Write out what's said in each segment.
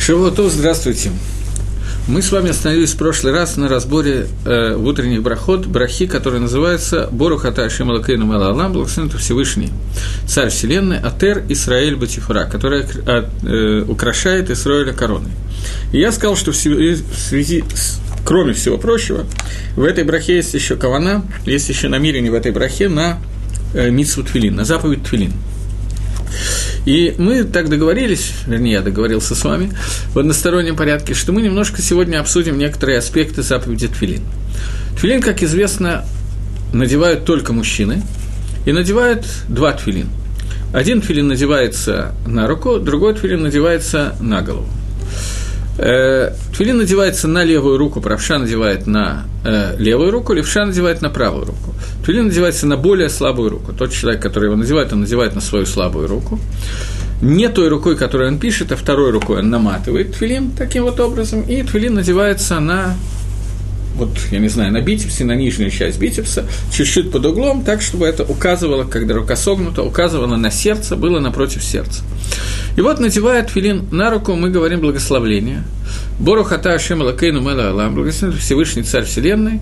Шавуатов, здравствуйте. Мы с вами остановились в прошлый раз на разборе э, утренних брахот брахи, который называется Борухата Шималакейну Малалам, благословен Всевышний, Царь Вселенной, Атер Исраэль Батифара, который э, э, украшает Исраэля короной. И я сказал, что в связи с кроме всего прочего, в этой брахе есть еще кавана, есть еще намерение в этой брахе на э, митсву твилин, на заповедь твилин. И мы так договорились, вернее, я договорился с вами, в одностороннем порядке, что мы немножко сегодня обсудим некоторые аспекты заповеди Твилин. Твилин, как известно, надевают только мужчины, и надевают два твилин. Один твилин надевается на руку, другой твилин надевается на голову. Э, твилин надевается на левую руку, правша надевает на э, левую руку, левша надевает на правую руку. Твилин надевается на более слабую руку. Тот человек, который его надевает, он надевает на свою слабую руку. Не той рукой, которой он пишет, а второй рукой он наматывает твилин таким вот образом, и твилин надевается на вот, я не знаю, на бицепсе, на нижнюю часть бицепса, чуть-чуть под углом, так, чтобы это указывало, когда рука согнута, указывало на сердце, было напротив сердца. И вот, надевая филин на руку, мы говорим благословление. Бору хата Ашем Лакейну благословен Всевышний Царь Вселенной,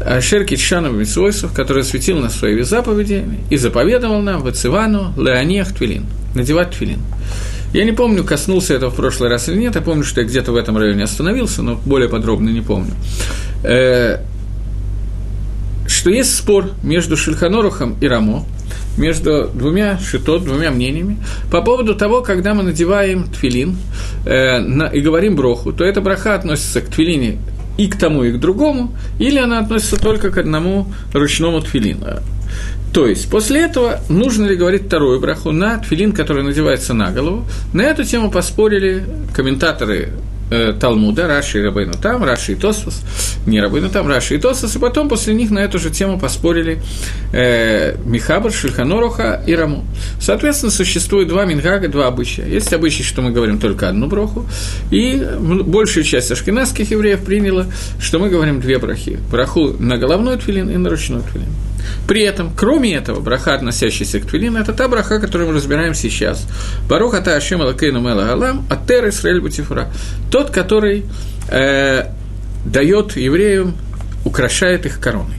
Ашер Китшаном Митсвойсов, который светил на своей заповеди и заповедовал нам в Ицивану Леониях Твилин, надевать Твилин. Я не помню, коснулся этого в прошлый раз или нет, я помню, что я где-то в этом районе остановился, но более подробно не помню. Э, что есть спор между Шельханорухом и Рамо, между двумя шитот, двумя мнениями, по поводу того, когда мы надеваем тфилин э, на, и говорим броху, то эта браха относится к твилине и к тому, и к другому, или она относится только к одному ручному тфилину. То есть, после этого нужно ли говорить вторую браху на тфилин, который надевается на голову. На эту тему поспорили комментаторы э, Талмуда, Раши и Рабейну Там, Раши и Тосфос, не Рабейну Там, Раши и Тосфос, и потом после них на эту же тему поспорили э, Михабр, Шульханоруха и Раму. Соответственно, существует два мингага, два обычая. Есть обычай, что мы говорим только одну броху, и большая часть ашкенадских евреев приняла, что мы говорим две брахи. Браху на головной твилин и на ручной твилин. При этом, кроме этого, браха, относящаяся к Твилину, это та браха, которую мы разбираем сейчас. Баруха та Ашем Алакейну Мела Галам, Атер Исраэль Бутифура. Тот, который э, дает евреям, украшает их короной.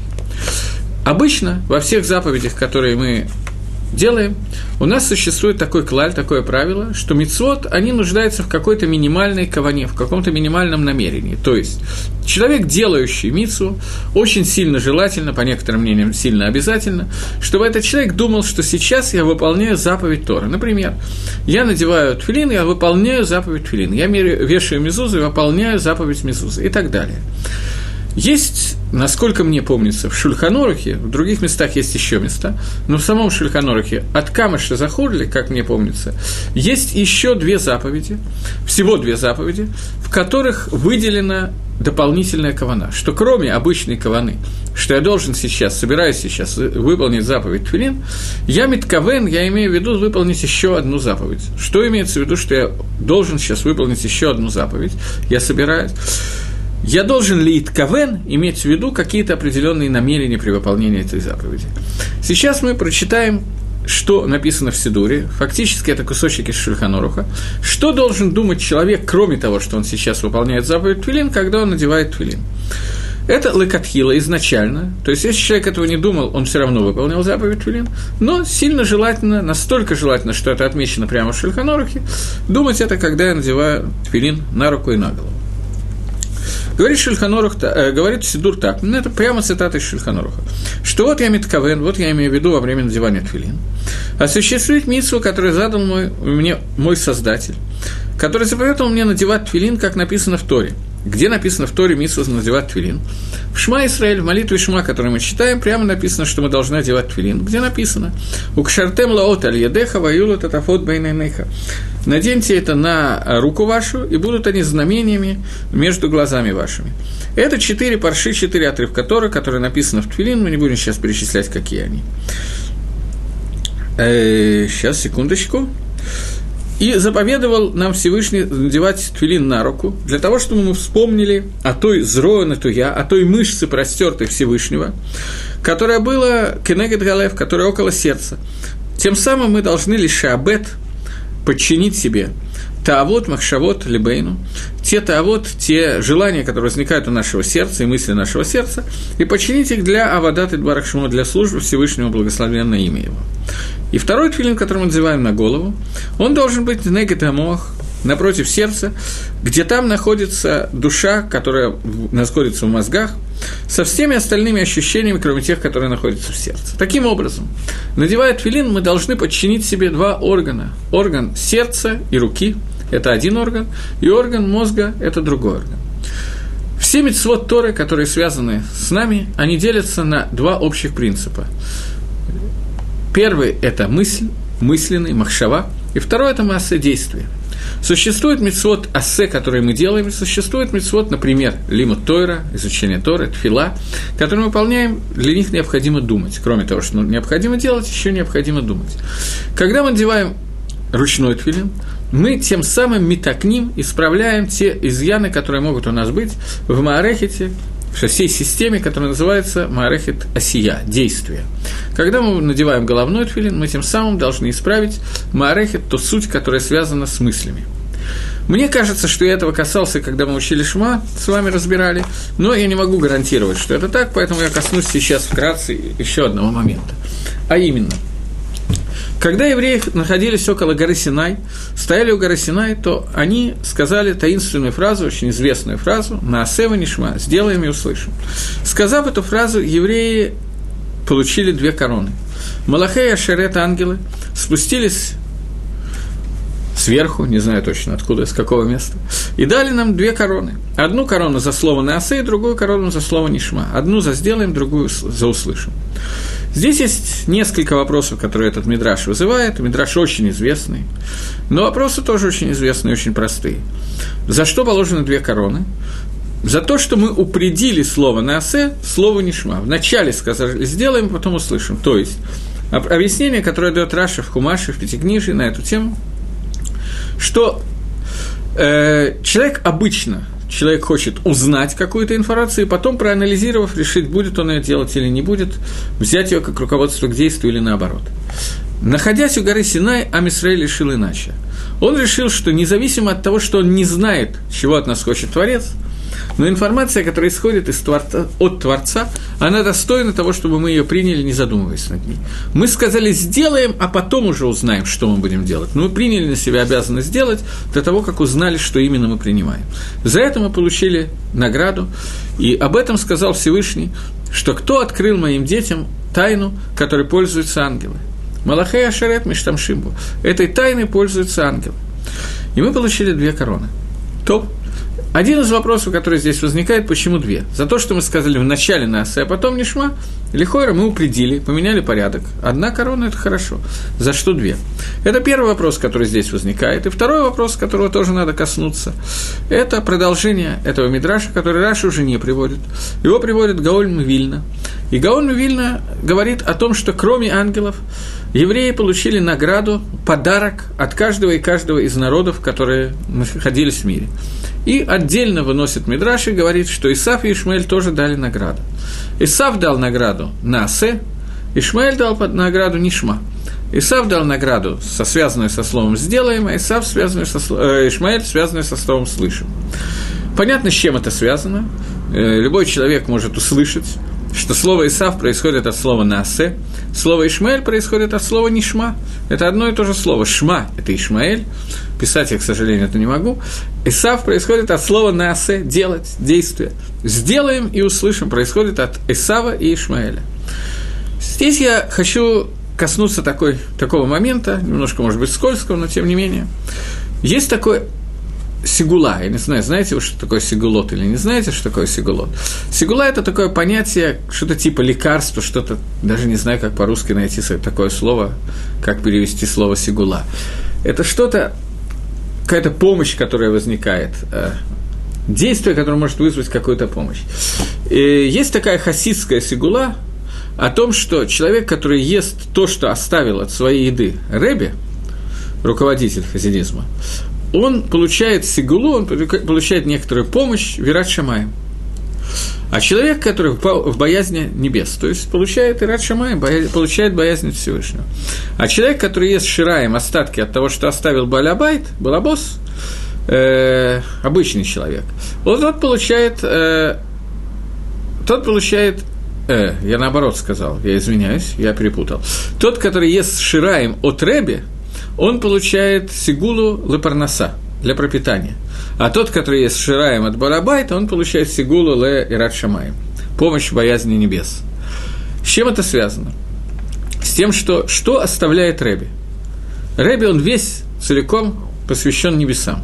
Обычно во всех заповедях, которые мы делаем, у нас существует такой клаль, такое правило, что мицвод, они нуждаются в какой-то минимальной каване, в каком-то минимальном намерении. То есть, человек, делающий мицу, очень сильно желательно, по некоторым мнениям, сильно обязательно, чтобы этот человек думал, что сейчас я выполняю заповедь Тора. Например, я надеваю тфилин, я выполняю заповедь тфилин, я вешаю мизузу и выполняю заповедь мизузы и так далее. Есть, насколько мне помнится, в Шульханорухе, в других местах есть еще места, но в самом Шульханорухе от Камыша Захурли, как мне помнится, есть еще две заповеди, всего две заповеди, в которых выделена дополнительная кавана, что кроме обычной каваны, что я должен сейчас, собираюсь сейчас выполнить заповедь Твилин, я Миткавен, я имею в виду выполнить еще одну заповедь. Что имеется в виду, что я должен сейчас выполнить еще одну заповедь, я собираюсь я должен ли Итковен иметь в виду какие-то определенные намерения при выполнении этой заповеди. Сейчас мы прочитаем что написано в Сидуре, фактически это кусочек из Шульханоруха, что должен думать человек, кроме того, что он сейчас выполняет заповедь Твилин, когда он надевает Твилин. Это лекатхила изначально, то есть если человек этого не думал, он все равно выполнял заповедь Твилин, но сильно желательно, настолько желательно, что это отмечено прямо в Шульханорухе, думать это, когда я надеваю Твилин на руку и на голову. Говорит Шульханорух, э, говорит Сидур так, ну это прямо цитата из Шульханоруха, что вот я Митковен, вот я имею в виду во время надевания твилин, осуществить митсу, которую задал мой, мне мой Создатель, который заповедовал мне надевать твилин, как написано в Торе. Где написано в Торе митсу надевать твилин? В Шма Исраэль, в молитве Шма, которую мы читаем, прямо написано, что мы должны одевать твилин. Где написано? У кшартем лаот аль ядеха ваюла татафот бейненеха. Наденьте это на руку вашу, и будут они знамениями между глазами вашими. Это четыре парши, четыре отрывка Тора, которые написаны в Твилин, мы не будем сейчас перечислять, какие они. Э, сейчас, секундочку. И заповедовал нам Всевышний надевать твилин на руку, для того, чтобы мы вспомнили о той зроене туя, о той мышце простертой Всевышнего, которая была кенегет галев, которая около сердца. Тем самым мы должны лишь абет подчинить себе таавод, махшавод, либейну, те таавод, те желания, которые возникают у нашего сердца и мысли нашего сердца, и подчинить их для авадат и для службы Всевышнему благословенное имя его. И второй твилин, который мы надеваем на голову, он должен быть негатамох, напротив сердца, где там находится душа, которая находится в мозгах, со всеми остальными ощущениями, кроме тех, которые находятся в сердце. Таким образом, надевая твилин, мы должны подчинить себе два органа. Орган сердца и руки – это один орган, и орган мозга – это другой орган. Все мецвод Торы, которые связаны с нами, они делятся на два общих принципа. Первый – это мысль, мысленный, махшава, и второй – это масса действия – Существует мецвод ассе, который мы делаем, существует мецвод, например, лимут Тойра, изучение Торы, тфила, который мы выполняем, для них необходимо думать. Кроме того, что необходимо делать, еще необходимо думать. Когда мы надеваем ручной тфилин, мы тем самым метакним исправляем те изъяны, которые могут у нас быть в Маарехете, в всей системе, которая называется Маарехет Осия, действие. Когда мы надеваем головной тфилин, мы тем самым должны исправить Маарехет, ту суть, которая связана с мыслями. Мне кажется, что я этого касался, когда мы учили Шма, с вами разбирали, но я не могу гарантировать, что это так, поэтому я коснусь сейчас вкратце еще одного момента. А именно – когда евреи находились около горы Синай, стояли у горы Синай, то они сказали таинственную фразу, очень известную фразу «На Асева Нишма» – «Сделаем и услышим». Сказав эту фразу, евреи получили две короны. Малахей и Ашерет, ангелы, спустились сверху, не знаю точно откуда, из какого места, и дали нам две короны. Одну корону за слово «Неасе», другую корону за слово «Нишма». Одну за «сделаем», другую за «услышим». Здесь есть несколько вопросов, которые этот мидраш вызывает. Мидраш очень известный, но вопросы тоже очень известные, очень простые. За что положены две короны? За то, что мы упредили слово «наасе», слово «нишма». Вначале сказали «сделаем», потом услышим. То есть, объяснение, которое дает Раша в Хумаше, в Пятикнижии на эту тему, что э, человек обычно человек хочет узнать какую-то информацию, и потом, проанализировав, решить, будет он ее делать или не будет, взять ее как руководство к действию или наоборот. Находясь у горы Синай, Амисраэль решил иначе. Он решил, что независимо от того, что он не знает, чего от нас хочет Творец – но информация, которая исходит из творца, от Творца, она достойна того, чтобы мы ее приняли, не задумываясь над ней. Мы сказали «сделаем», а потом уже узнаем, что мы будем делать. Но мы приняли на себя обязанность сделать до того, как узнали, что именно мы принимаем. За это мы получили награду, и об этом сказал Всевышний, что кто открыл моим детям тайну, которой пользуются ангелы. Малахей Ашарет Миштамшимбу. Этой тайной пользуются ангелы. И мы получили две короны. Топ один из вопросов, который здесь возникает, почему две? За то, что мы сказали в начале нас, а потом Нишма, Лихойра мы упредили, поменяли порядок. Одна корона – это хорошо. За что две? Это первый вопрос, который здесь возникает. И второй вопрос, которого тоже надо коснуться, это продолжение этого мидраша, который Раша уже не приводит. Его приводит Гаоль Вильна. И Гаоль Вильна говорит о том, что кроме ангелов, евреи получили награду, подарок от каждого и каждого из народов, которые находились в мире. И отдельно выносит Мидраш и говорит, что Исаф и Ишмаэль тоже дали награду. Исаф дал награду Насе, Ишмаэль дал награду Нишма. Исаф дал награду, со, связанную со словом «сделаем», а Исаф, связанную со, э, Ишмаэль, связанную со словом «слышим». Понятно, с чем это связано. Э, любой человек может услышать, что слово Исав происходит от слова Насе, слово Ишмаэль происходит от слова Нишма. Это одно и то же слово. Шма – это Ишмаэль, писать я, к сожалению, это не могу. Исав происходит от слова Насе – делать, действие. Сделаем и услышим происходит от Исава и Ишмаэля. Здесь я хочу коснуться такой, такого момента, немножко, может быть, скользкого, но тем не менее. Есть такой сигула. Я не знаю, знаете вы, что такое сигулот или не знаете, что такое сигулот? Сигула – это такое понятие, что-то типа лекарства, что-то, даже не знаю, как по-русски найти такое слово, как перевести слово сигула. Это что-то, какая-то помощь, которая возникает, э, действие, которое может вызвать какую-то помощь. И есть такая хасидская сигула о том, что человек, который ест то, что оставил от своей еды Рэби, руководитель хасидизма, он получает сигулу, он получает некоторую помощь Вират Шамаем. А человек, который в боязни небес, то есть получает Ират Шамай, получает боязнь Всевышнего. А человек, который ест шираем остатки от того, что оставил Балябайт, Балабос, э, обычный человек, вот тот получает, э, тот получает Э, я наоборот сказал, я извиняюсь, я перепутал. Тот, который ест шираем от Реби, он получает сигулу лепарнаса для пропитания. А тот, который ест шираем от Барабайта, он получает сигулу ле ират шамаем. Помощь боязни небес. С чем это связано? С тем, что что оставляет Реби? Реби, он весь целиком посвящен небесам.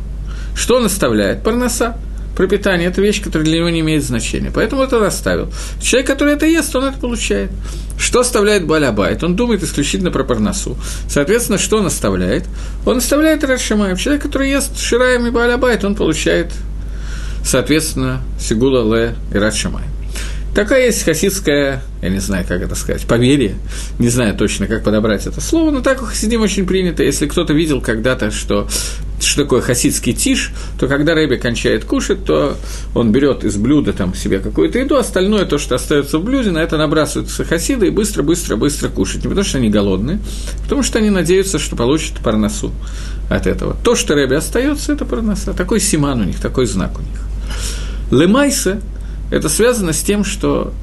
Что он оставляет? Парноса пропитание – это вещь, которая для него не имеет значения. Поэтому это он оставил. Человек, который это ест, он это получает. Что оставляет Балябайт? Он думает исключительно про парносу. Соответственно, что он оставляет? Он оставляет Рашамаем. Человек, который ест Шираем и Балябайт, он получает, соответственно, Сигула Ле и Рашамаем. Такая есть хасидская, я не знаю, как это сказать, поверье, не знаю точно, как подобрать это слово, но так у хасидим очень принято. Если кто-то видел когда-то, что что такое хасидский тиш, то когда Рэби кончает кушать, то он берет из блюда там себе какую-то еду, остальное, то, что остается в блюде, на это набрасываются хасиды и быстро-быстро-быстро кушать. Не потому, что они голодные, а потому что они надеются, что получат парносу от этого. То, что Рэби остается, это парноса. Такой симан у них, такой знак у них. Лемайса – это связано с тем, что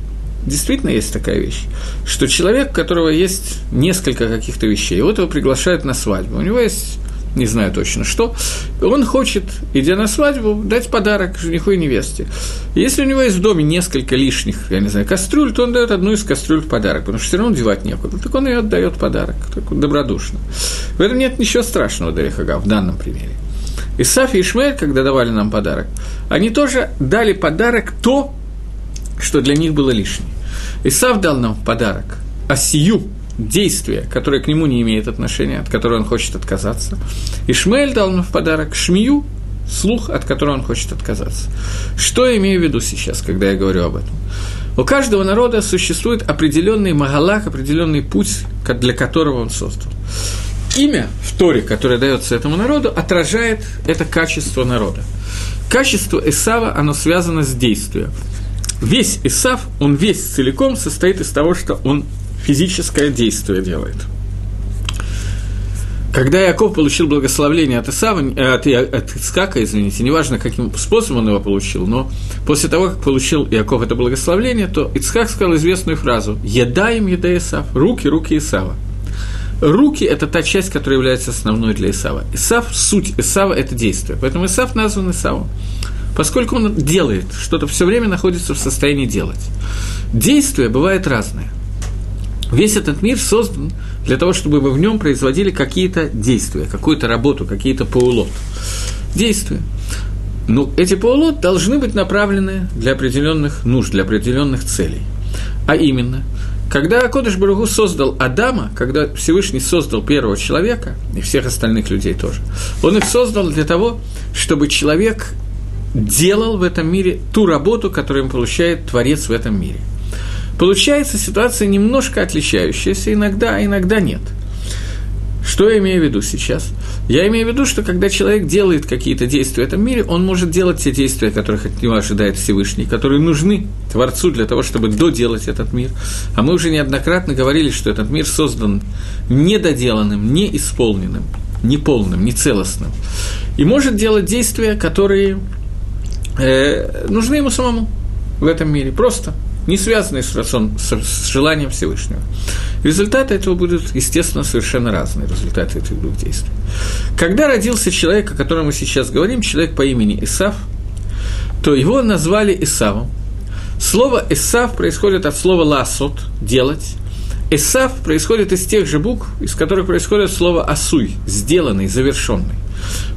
действительно есть такая вещь, что человек, у которого есть несколько каких-то вещей, вот его приглашают на свадьбу, у него есть не знаю точно что, он хочет, идя на свадьбу, дать подарок жениху и невесте. Если у него есть в доме несколько лишних, я не знаю, кастрюль, то он дает одну из кастрюль в подарок, потому что все равно девать некуда. Так он ее отдает подарок, так вот добродушно. В этом нет ничего страшного, Дарихага, в данном примере. Исаф и Ишмель, когда давали нам подарок, они тоже дали подарок то, что для них было лишнее. Исаф дал нам подарок Асию, действие, которое к нему не имеет отношения, от которого он хочет отказаться. Ишмаэль дал ему в подарок шмию, слух, от которого он хочет отказаться. Что я имею в виду сейчас, когда я говорю об этом? У каждого народа существует определенный магалах, определенный путь, для которого он создан. Имя в Торе, которое дается этому народу, отражает это качество народа. Качество Исава, оно связано с действием. Весь Исав, он весь целиком состоит из того, что он физическое действие делает. Когда Яков получил благословление от Исава, э, от, от Ицкака, извините, неважно, каким способом он его получил, но после того, как получил Яков это благословение, то Ицкак сказал известную фразу «Еда им еда Исав» – «Руки, руки Исава». Руки – это та часть, которая является основной для Исава. Исав – суть Исава – это действие. Поэтому Исав назван Исавом. Поскольку он делает, что-то все время находится в состоянии делать. Действие бывает разное. Весь этот мир создан для того, чтобы вы в нем производили какие-то действия, какую-то работу, какие-то паулот. Действия. Ну, эти паулот должны быть направлены для определенных нужд, для определенных целей. А именно, когда Кодыш Баругу создал Адама, когда Всевышний создал первого человека, и всех остальных людей тоже, он их создал для того, чтобы человек делал в этом мире ту работу, которую им получает Творец в этом мире – Получается ситуация немножко отличающаяся иногда, а иногда нет. Что я имею в виду сейчас? Я имею в виду, что когда человек делает какие-то действия в этом мире, он может делать те действия, которых от него ожидает Всевышний, которые нужны Творцу для того, чтобы доделать этот мир. А мы уже неоднократно говорили, что этот мир создан недоделанным, неисполненным, неполным, нецелостным. И может делать действия, которые э, нужны ему самому в этом мире. Просто – не связанные с, с желанием Всевышнего. Результаты этого будут, естественно, совершенно разные, результаты этих двух действий. Когда родился человек, о котором мы сейчас говорим, человек по имени Исав, то его назвали Исавом. Слово «Исав» происходит от слова «ласот» – «делать». Исав происходит из тех же букв, из которых происходит слово «асуй» – «сделанный», «завершенный».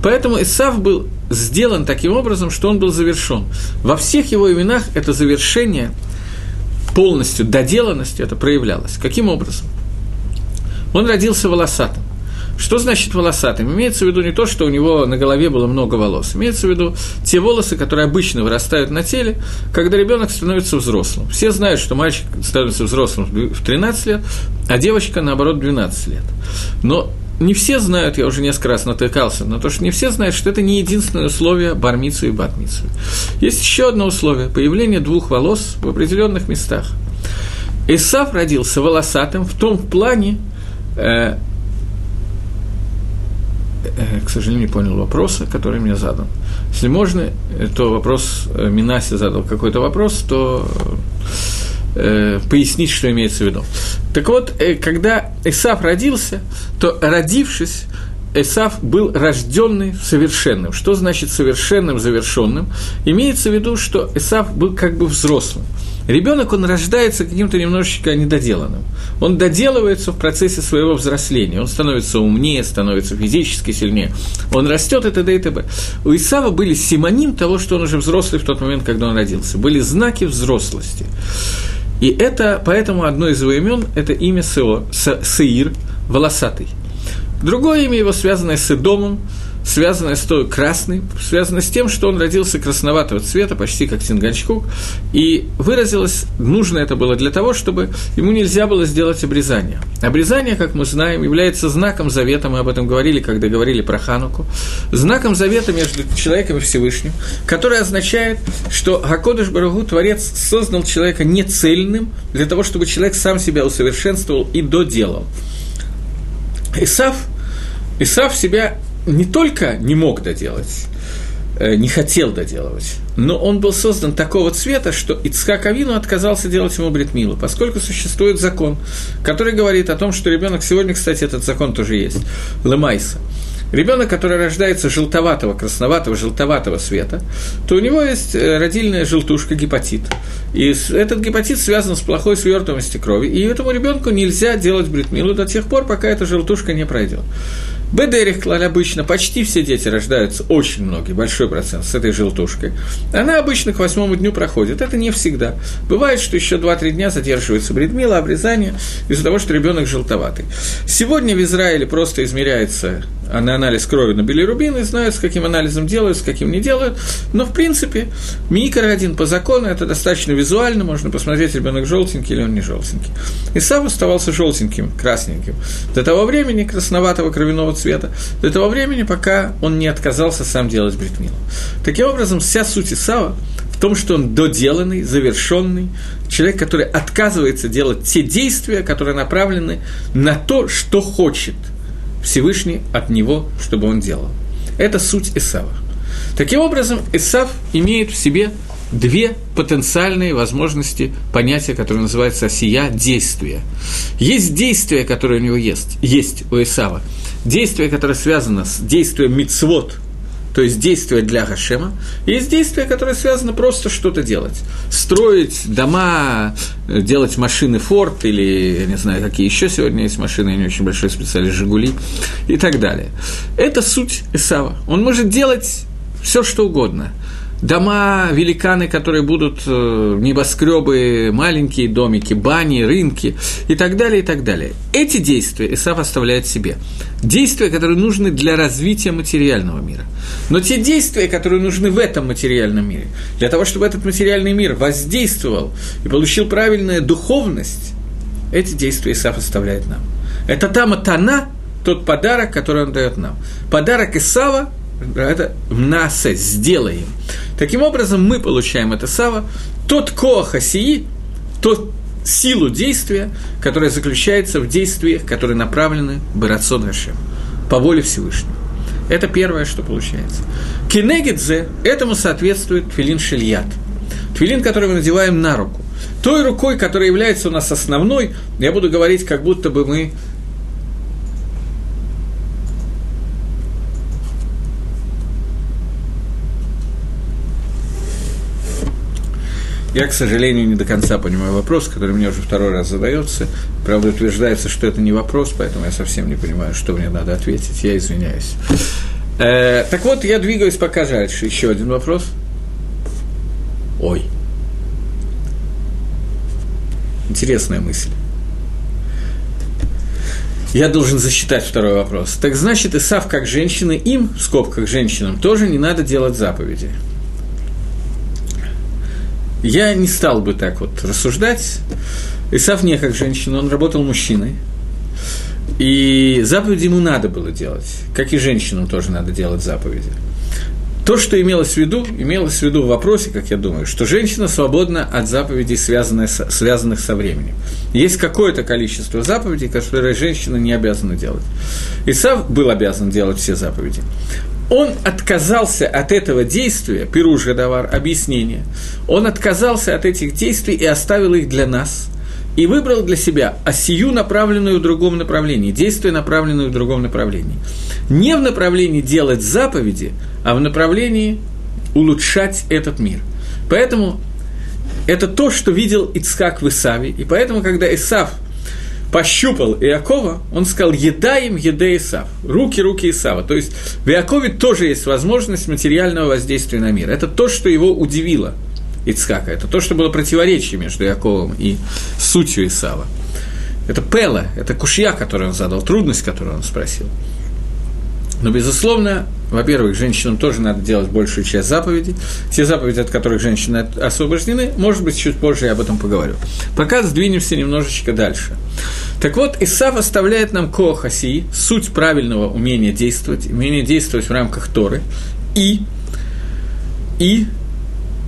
Поэтому Исав был сделан таким образом, что он был завершен. Во всех его именах это завершение – полностью доделанностью это проявлялось. Каким образом? Он родился волосатым. Что значит волосатым? Имеется в виду не то, что у него на голове было много волос. Имеется в виду те волосы, которые обычно вырастают на теле, когда ребенок становится взрослым. Все знают, что мальчик становится взрослым в 13 лет, а девочка, наоборот, в 12 лет. Но не все знают, я уже несколько раз натыкался на то, что не все знают, что это не единственное условие бармицу и батмицу. Есть еще одно условие – появление двух волос в определенных местах. Исав родился волосатым в том плане, э, э, к сожалению, не понял вопроса, который мне задан. Если можно, то вопрос, э, Минаси задал какой-то вопрос, то пояснить, что имеется в виду. Так вот, э, когда Исаф родился, то родившись, Эсав был рожденный совершенным. Что значит совершенным, завершенным? Имеется в виду, что Эсав был как бы взрослым. Ребенок, он рождается каким-то немножечко недоделанным. Он доделывается в процессе своего взросления. Он становится умнее, становится физически сильнее. Он растет и т.д. и т.п. У Исава были симоним того, что он уже взрослый в тот момент, когда он родился. Были знаки взрослости. И это, поэтому одно из его имен – это имя Сео, Сеир, волосатый. Другое имя его, связанное с Эдомом, связанное с той красной, связано с тем, что он родился красноватого цвета, почти как Тинганчкук, и выразилось, нужно это было для того, чтобы ему нельзя было сделать обрезание. Обрезание, как мы знаем, является знаком завета, мы об этом говорили, когда говорили про Хануку, знаком завета между человеком и Всевышним, который означает, что Гакодыш Барагу, Творец, создал человека не цельным, для того, чтобы человек сам себя усовершенствовал и доделал. Исав, Исав себя не только не мог доделать, э, не хотел доделывать, но он был создан такого цвета, что Ицхак Авину отказался делать ему бритмилу, поскольку существует закон, который говорит о том, что ребенок сегодня, кстати, этот закон тоже есть, Лемайса. Ребенок, который рождается желтоватого, красноватого, желтоватого цвета, то у него есть э, родильная желтушка, гепатит. И этот гепатит связан с плохой свертываемостью крови, и этому ребенку нельзя делать бритмилу до тех пор, пока эта желтушка не пройдет. Бедерих клаль обычно почти все дети рождаются, очень многие, большой процент с этой желтушкой. Она обычно к восьмому дню проходит. Это не всегда. Бывает, что еще 2-3 дня задерживается бредмила, обрезание из-за того, что ребенок желтоватый. Сегодня в Израиле просто измеряется на анализ крови на билирубин и знают, с каким анализом делают, с каким не делают. Но, в принципе, микро один по закону это достаточно визуально, можно посмотреть, ребенок желтенький или он не желтенький. И сам оставался желтеньким, красненьким. До того времени красноватого кровяного цвета, до того времени, пока он не отказался сам делать бритмилу. Таким образом, вся суть Исава в том, что он доделанный, завершенный, человек, который отказывается делать те действия, которые направлены на то, что хочет Всевышний от него, чтобы он делал. Это суть Исава. Таким образом, Исав имеет в себе две потенциальные возможности понятия, которое называется осия – действия. Есть действие, которое у него есть, есть у Исава. Действие, которое связано с действием мицвод, то есть действие для Гашема, есть действие, которое связано просто что-то делать. Строить дома, делать машины Форд или, я не знаю, какие еще сегодня есть машины, я не очень большой специалист, Жигули и так далее. Это суть Исава. Он может делать все, что угодно – дома, великаны, которые будут э, небоскребы, маленькие домики, бани, рынки и так далее, и так далее. Эти действия Исаф оставляет себе. Действия, которые нужны для развития материального мира. Но те действия, которые нужны в этом материальном мире, для того, чтобы этот материальный мир воздействовал и получил правильную духовность, эти действия Исаф оставляет нам. Это та матана, тот подарок, который он дает нам. Подарок Исава это насе, сделаем. Таким образом, мы получаем это сава, тот коахасии, тот силу действия, которая заключается в действиях, которые направлены Барацон по воле Всевышнего. Это первое, что получается. Кинегидзе, этому соответствует твилин шильят. Твилин, который мы надеваем на руку. Той рукой, которая является у нас основной, я буду говорить, как будто бы мы Я, к сожалению, не до конца понимаю вопрос, который мне уже второй раз задается. Правда, утверждается, что это не вопрос, поэтому я совсем не понимаю, что мне надо ответить. Я извиняюсь. Э, так вот, я двигаюсь пока дальше. Еще один вопрос. Ой. Интересная мысль. Я должен засчитать второй вопрос. Так значит, Исав как женщины, им, в скобках женщинам, тоже не надо делать заповеди. Я не стал бы так вот рассуждать. Исав не как женщина, он работал мужчиной. И заповеди ему надо было делать, как и женщинам тоже надо делать заповеди. То, что имелось в виду, имелось в виду в вопросе, как я думаю, что женщина свободна от заповедей, связанных со, связанных со временем. Есть какое-то количество заповедей, которые женщина не обязана делать. Исав был обязан делать все заповеди. Он отказался от этого действия, Пируш Гадавар, объяснение, он отказался от этих действий и оставил их для нас – и выбрал для себя осию, направленную в другом направлении, действие, направленное в другом направлении. Не в направлении делать заповеди, а в направлении улучшать этот мир. Поэтому это то, что видел Ицхак в Исаве. И поэтому, когда Исав пощупал Иакова, он сказал «Еда им, еда Исав». Руки, руки Исава. То есть в Иакове тоже есть возможность материального воздействия на мир. Это то, что его удивило – Ицхака. Это то, что было противоречие между Яковом и сутью Исава. Это Пела, это кушья, которую он задал, трудность, которую он спросил. Но, безусловно, во-первых, женщинам тоже надо делать большую часть заповедей. Те заповеди, от которых женщины освобождены, может быть, чуть позже я об этом поговорю. Пока сдвинемся немножечко дальше. Так вот, Исав оставляет нам Коахаси, суть правильного умения действовать, умение действовать в рамках Торы, и, и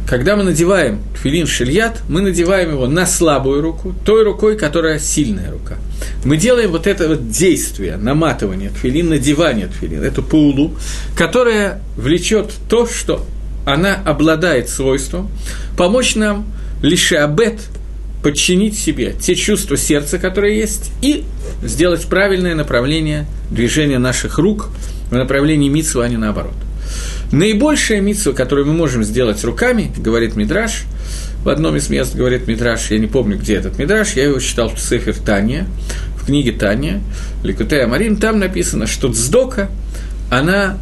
когда мы надеваем тфилин шильят, мы надеваем его на слабую руку, той рукой, которая сильная рука. Мы делаем вот это вот действие, наматывание тфилин, надевание тфилин, эту пулу, которая влечет то, что она обладает свойством помочь нам лишь абет подчинить себе те чувства сердца, которые есть, и сделать правильное направление движения наших рук в направлении митсу, а не наоборот – Наибольшая митсва, которую мы можем сделать руками, говорит Мидраш, в одном из мест говорит Мидраш, я не помню, где этот Мидраш, я его читал в Цифер Тания, в книге Тания, Ликутея Марин, там написано, что Цдока, она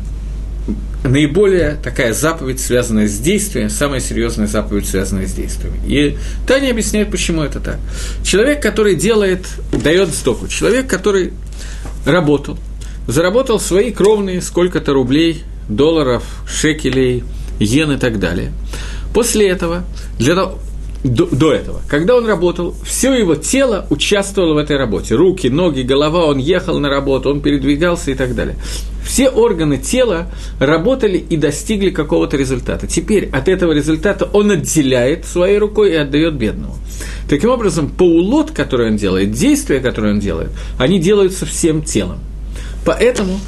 наиболее такая заповедь, связанная с действием, самая серьезная заповедь, связанная с действием. И Таня объясняет, почему это так. Человек, который делает, дает сдоку, человек, который работал, заработал свои кровные сколько-то рублей долларов, шекелей, йен и так далее. После этого, для того, до, до этого, когда он работал, все его тело участвовало в этой работе. Руки, ноги, голова, он ехал на работу, он передвигался и так далее. Все органы тела работали и достигли какого-то результата. Теперь от этого результата он отделяет своей рукой и отдает бедному. Таким образом, паулот, который он делает, действия, которые он делает, они делаются всем телом. Поэтому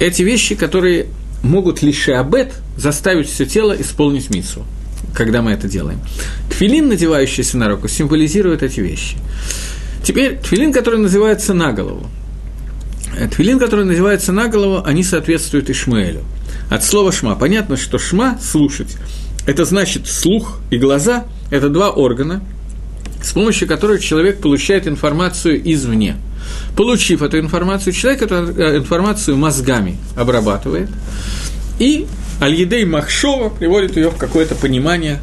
эти вещи, которые могут лишь абет заставить все тело исполнить мицу, когда мы это делаем. Тфилин, надевающийся на руку, символизирует эти вещи. Теперь тфилин, который называется на голову. Э, тфилин, который называется на голову, они соответствуют Ишмаэлю. От слова «шма» понятно, что «шма» – «слушать». Это значит слух и глаза – это два органа, с помощью которых человек получает информацию извне – Получив эту информацию, человек эту э, информацию мозгами обрабатывает, и Аль-Едей Махшова приводит ее в какое-то понимание,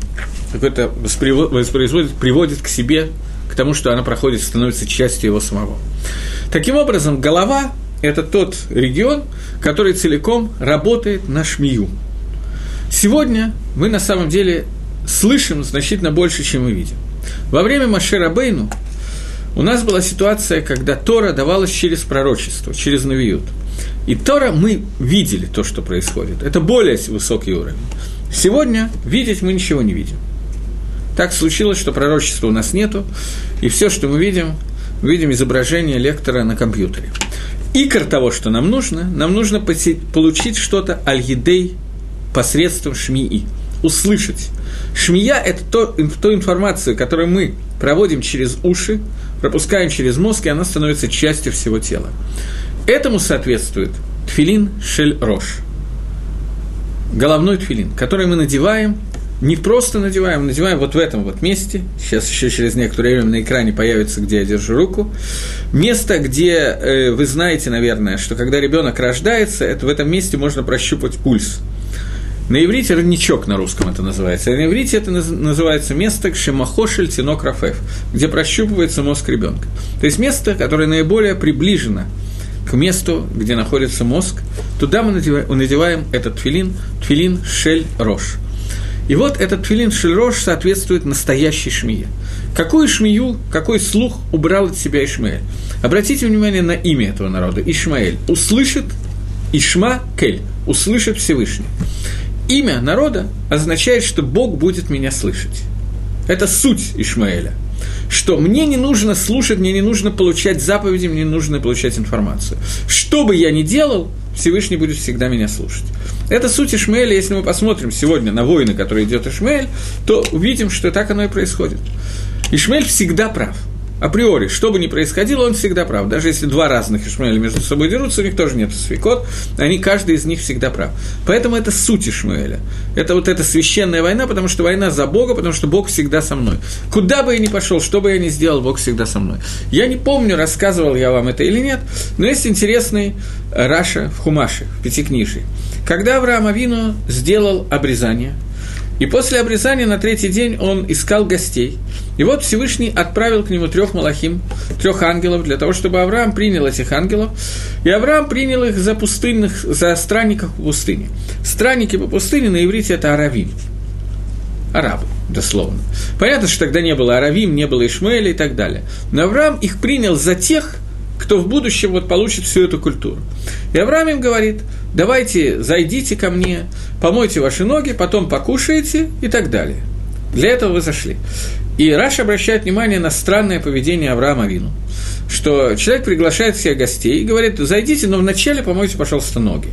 какое-то воспроизводит, приводит к себе, к тому, что она проходит, становится частью его самого. Таким образом, голова – это тот регион, который целиком работает на шмию. Сегодня мы на самом деле слышим значительно больше, чем мы видим. Во время Машера Бейну у нас была ситуация, когда Тора давалась через пророчество, через Навиют. И Тора мы видели то, что происходит. Это более высокий уровень. Сегодня видеть мы ничего не видим. Так случилось, что пророчества у нас нету, и все, что мы видим, видим изображение лектора на компьютере. Икор того, что нам нужно, нам нужно получить что-то аль-едей посредством шмии, услышать. Шмия – это то, ту информацию, которую мы проводим через уши, пропускаем через мозг, и она становится частью всего тела. Этому соответствует тфилин шель рош, головной тфилин, который мы надеваем, не просто надеваем, надеваем вот в этом вот месте, сейчас еще через некоторое время на экране появится, где я держу руку, место, где э, вы знаете, наверное, что когда ребенок рождается, это в этом месте можно прощупать пульс – на иврите родничок на русском это называется. А на иврите это называется место Шемахошель Тинок Рафеф, где прощупывается мозг ребенка. То есть место, которое наиболее приближено к месту, где находится мозг, туда мы надеваем этот тфилин, тфилин Шель Рош. И вот этот тфилин Шель Рош соответствует настоящей шмие. Какую шмию, какой слух убрал от себя Ишмаэль? Обратите внимание на имя этого народа – Ишмаэль. Услышит Ишма Кель, услышит Всевышний. Имя народа означает, что Бог будет меня слышать. Это суть Ишмаэля. Что мне не нужно слушать, мне не нужно получать заповеди, мне не нужно получать информацию. Что бы я ни делал, Всевышний будет всегда меня слушать. Это суть Ишмаэля, если мы посмотрим сегодня на войны, которые идет Ишмаэль, то увидим, что так оно и происходит. Ишмаэль всегда прав – априори, что бы ни происходило, он всегда прав. Даже если два разных Ишмаэля между собой дерутся, у них тоже нет свекот, они, каждый из них всегда прав. Поэтому это суть Ишмаэля. Это вот эта священная война, потому что война за Бога, потому что Бог всегда со мной. Куда бы я ни пошел, что бы я ни сделал, Бог всегда со мной. Я не помню, рассказывал я вам это или нет, но есть интересный Раша в Хумаше, в Пятикнижии. Когда Авраам Авину сделал обрезание – и после обрезания на третий день он искал гостей. И вот Всевышний отправил к нему трех малахим, трех ангелов, для того, чтобы Авраам принял этих ангелов. И Авраам принял их за пустынных, за странников по пустыне. Странники по пустыне на иврите это аравим. Арабы, дословно. Понятно, что тогда не было аравим, не было Ишмаэля и так далее. Но Авраам их принял за тех, кто в будущем вот получит всю эту культуру. И Авраам им говорит, давайте зайдите ко мне, помойте ваши ноги, потом покушаете и так далее. Для этого вы зашли. И Раш обращает внимание на странное поведение Авраама Вину, что человек приглашает всех гостей и говорит, зайдите, но вначале помойте, пожалуйста, ноги.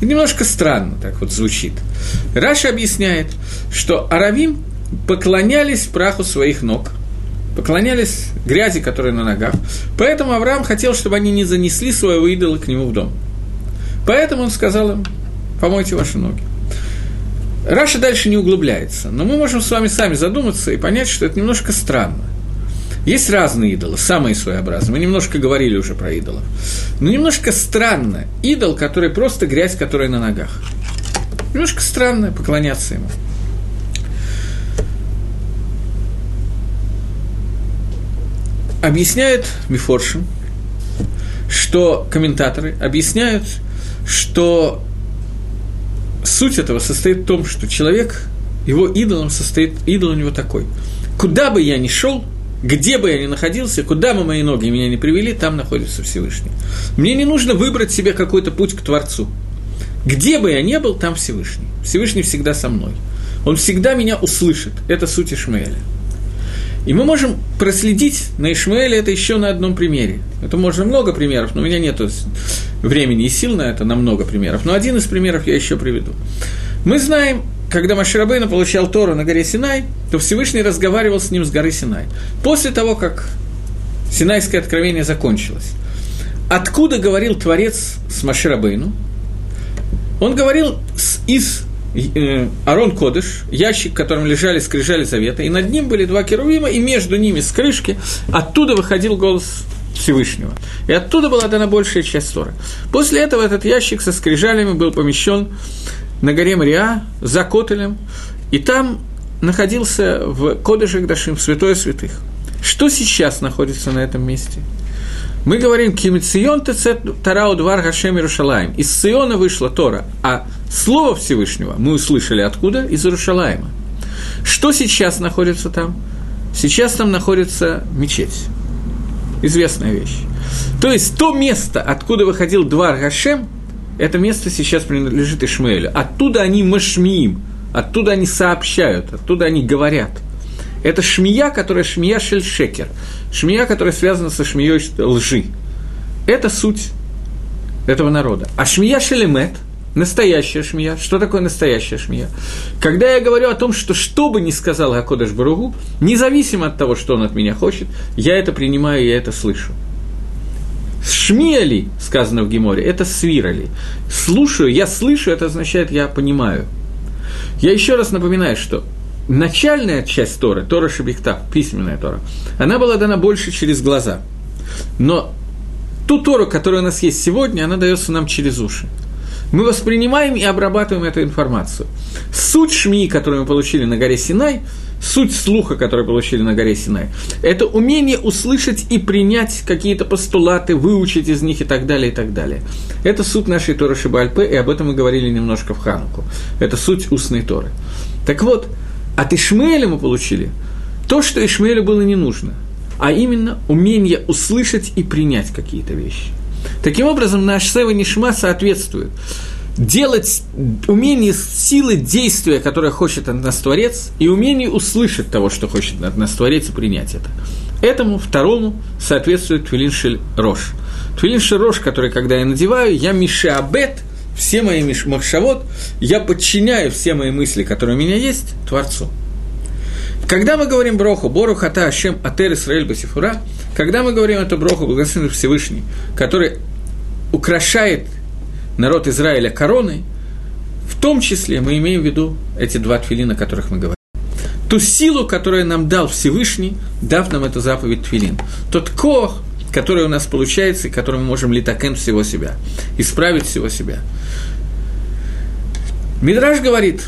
И немножко странно так вот звучит. Раши объясняет, что аравим поклонялись праху своих ног – поклонялись грязи, которая на ногах. Поэтому Авраам хотел, чтобы они не занесли своего идола к нему в дом. Поэтому он сказал им, помойте ваши ноги. Раши дальше не углубляется, но мы можем с вами сами задуматься и понять, что это немножко странно. Есть разные идолы, самые своеобразные. Мы немножко говорили уже про идолов. Но немножко странно. Идол, который просто грязь, которая на ногах. Немножко странно поклоняться ему. объясняют Мифоршин, что комментаторы объясняют, что суть этого состоит в том, что человек, его идолом состоит, идол у него такой. Куда бы я ни шел, где бы я ни находился, куда бы мои ноги меня не привели, там находится Всевышний. Мне не нужно выбрать себе какой-то путь к Творцу. Где бы я ни был, там Всевышний. Всевышний всегда со мной. Он всегда меня услышит. Это суть Ишмаэля. И мы можем проследить на Ишмаэле это еще на одном примере. Это можно много примеров, но у меня нет времени и сил на это, на много примеров. Но один из примеров я еще приведу. Мы знаем, когда Маширабейна получал Тору на горе Синай, то Всевышний разговаривал с ним с горы Синай. После того, как Синайское откровение закончилось, откуда говорил Творец с Маширабейну? Он говорил из Арон Кодыш, ящик, в котором лежали скрижали завета, и над ним были два керувима, и между ними с крышки оттуда выходил голос Всевышнего. И оттуда была дана большая часть Тора. После этого этот ящик со скрижалями был помещен на горе Мариа, за Котелем, и там находился в Кодыше Гдашим, Святое Святых. Что сейчас находится на этом месте? Мы говорим «Кимицион тарау двар Гашем Иерушалаем». Из Сиона вышла Тора, а Слово Всевышнего мы услышали откуда? Из Иерушалаема. Что сейчас находится там? Сейчас там находится мечеть. Известная вещь. То есть то место, откуда выходил Двар Гашем, это место сейчас принадлежит Ишмаэлю. Оттуда они машмиим, оттуда они сообщают, оттуда они говорят. Это шмия, которая шмия шельшекер, шмия, которая связана со шмией лжи. Это суть этого народа. А шмия шелемет – Настоящая шмия. Что такое настоящая шмия? Когда я говорю о том, что что бы ни сказал Акодыш Баругу, независимо от того, что он от меня хочет, я это принимаю, я это слышу. Шмия ли, сказано в Геморе, это свира ли. Слушаю, я слышу, это означает, я понимаю. Я еще раз напоминаю, что начальная часть Торы, Тора Шабихта, письменная Тора, она была дана больше через глаза. Но ту Тору, которая у нас есть сегодня, она дается нам через уши мы воспринимаем и обрабатываем эту информацию. Суть шми, которую мы получили на горе Синай, суть слуха, который получили на горе Синай, это умение услышать и принять какие-то постулаты, выучить из них и так далее, и так далее. Это суть нашей Торы Шибальпе, и об этом мы говорили немножко в Хануку. Это суть устной Торы. Так вот, от Ишмаэля мы получили то, что Ишмаэлю было не нужно. а именно умение услышать и принять какие-то вещи. Таким образом, наш Сева Нишма соответствует делать умение силы действия, которое хочет от нас Творец, и умение услышать того, что хочет от нас Творец, и принять это. Этому второму соответствует Твилин Шель Рош. Твилин Шель Рош, который, когда я надеваю, я Мишеабет, все мои махшавод, я подчиняю все мои мысли, которые у меня есть, Творцу. Когда мы говорим Броху, Бору Хата Ашем Атер Исраэль Басифура, когда мы говорим эту Броху, Благословенный Всевышний, который украшает народ Израиля короной, в том числе мы имеем в виду эти два твилина, о которых мы говорим. Ту силу, которую нам дал Всевышний, дав нам эту заповедь твилин. Тот кох, который у нас получается, и который мы можем литакен всего себя, исправить всего себя. Мидраж говорит,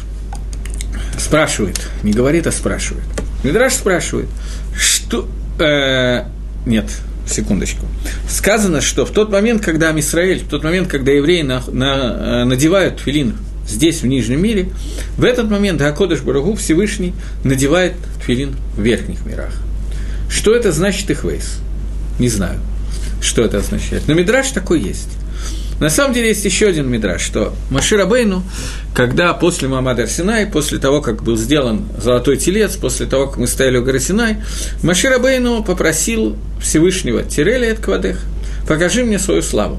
спрашивает, не говорит, а спрашивает. Мидраж спрашивает, что... Э, нет, секундочку. Сказано, что в тот момент, когда Амисраэль, в тот момент, когда евреи на, на, э, надевают филин здесь, в Нижнем мире, в этот момент Акодыш Барагу Всевышний надевает филин в верхних мирах. Что это значит их вейс? Не знаю, что это означает. Но мидраж такой есть. На самом деле есть еще один мидраж, что Машир Бейну, когда после Мамада Синай, после того, как был сделан золотой телец, после того, как мы стояли у горы Синай, Машир Бейну попросил Всевышнего Тиреля от Квадех, покажи мне свою славу.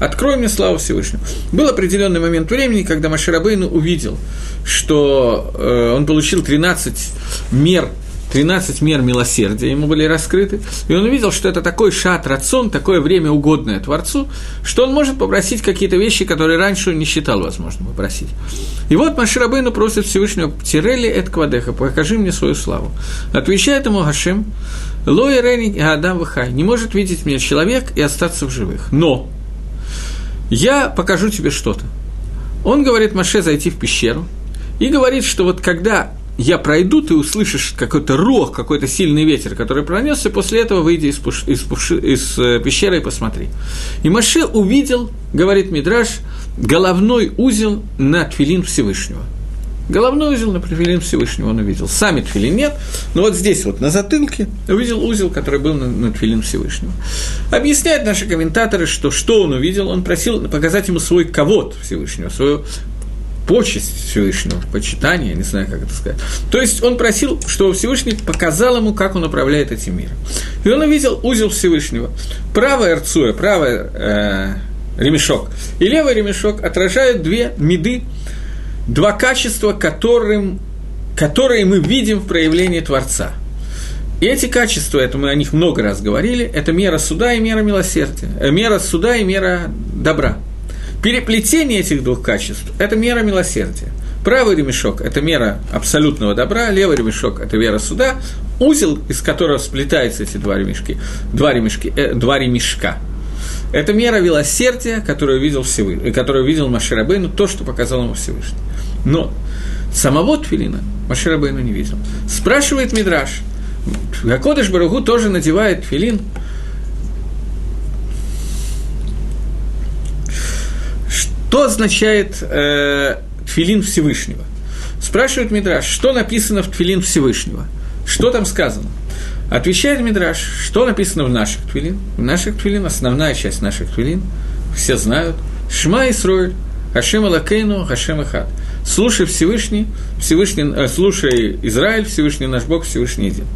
Открой мне славу Всевышнего. Был определенный момент времени, когда Маширабейну увидел, что э, он получил 13 мер 13 мер милосердия ему были раскрыты, и он увидел, что это такой шат рацион, такое время угодное Творцу, что он может попросить какие-то вещи, которые раньше он не считал возможным попросить. И вот Маширабейну просит Всевышнего, «Тирели эт квадеха, покажи мне свою славу». Отвечает ему Гашем, «Лои рени адам вахай, не может видеть меня человек и остаться в живых. Но я покажу тебе что-то». Он говорит Маше зайти в пещеру, и говорит, что вот когда я пройду, ты услышишь какой-то рог, какой-то сильный ветер, который пронесся, после этого выйди из, пуш, из, пуш, из э, пещеры и посмотри. И Маше увидел, говорит Мидраш, головной узел на тфилин Всевышнего. Головной узел на тфилин Всевышнего он увидел. Сами тфилин нет, но вот здесь вот на затылке увидел узел, который был на, на тфилин Всевышнего. Объясняют наши комментаторы, что что он увидел, он просил показать ему свой ковод Всевышнего, свою почесть Всевышнего, почитание, не знаю, как это сказать. То есть он просил, чтобы Всевышний показал ему, как он управляет этим миром. И он увидел узел Всевышнего. Правая Эрцуя, правый э, ремешок и левый ремешок отражают две меды, два качества, которым, которые мы видим в проявлении Творца. И эти качества, это мы о них много раз говорили, это мера суда и мера милосердия, э, мера суда и мера добра – Переплетение этих двух качеств – это мера милосердия. Правый ремешок – это мера абсолютного добра, левый ремешок – это мера суда, узел, из которого сплетаются эти два ремешки, два, ремешки, э, два ремешка. Это мера милосердия, которую видел, Всевышний, которую видел Маширабейну, то, что показал ему Всевышний. Но самого Твилина Маширабейну не видел. Спрашивает Мидраш, Гакодыш Баругу тоже надевает Твилин – Что означает э, тфилин Всевышнего? Спрашивает Мидраш, что написано в тфилин Всевышнего? Что там сказано? Отвечает Мидраш, что написано в наших твилин? В наших твилин, основная часть наших твилин, все знают, Шма Исроэль, Хашем Алакейну, Хашем Ихад. Слушай Всевышний, Всевышний, э, слушай Израиль, Всевышний наш Бог, Всевышний един.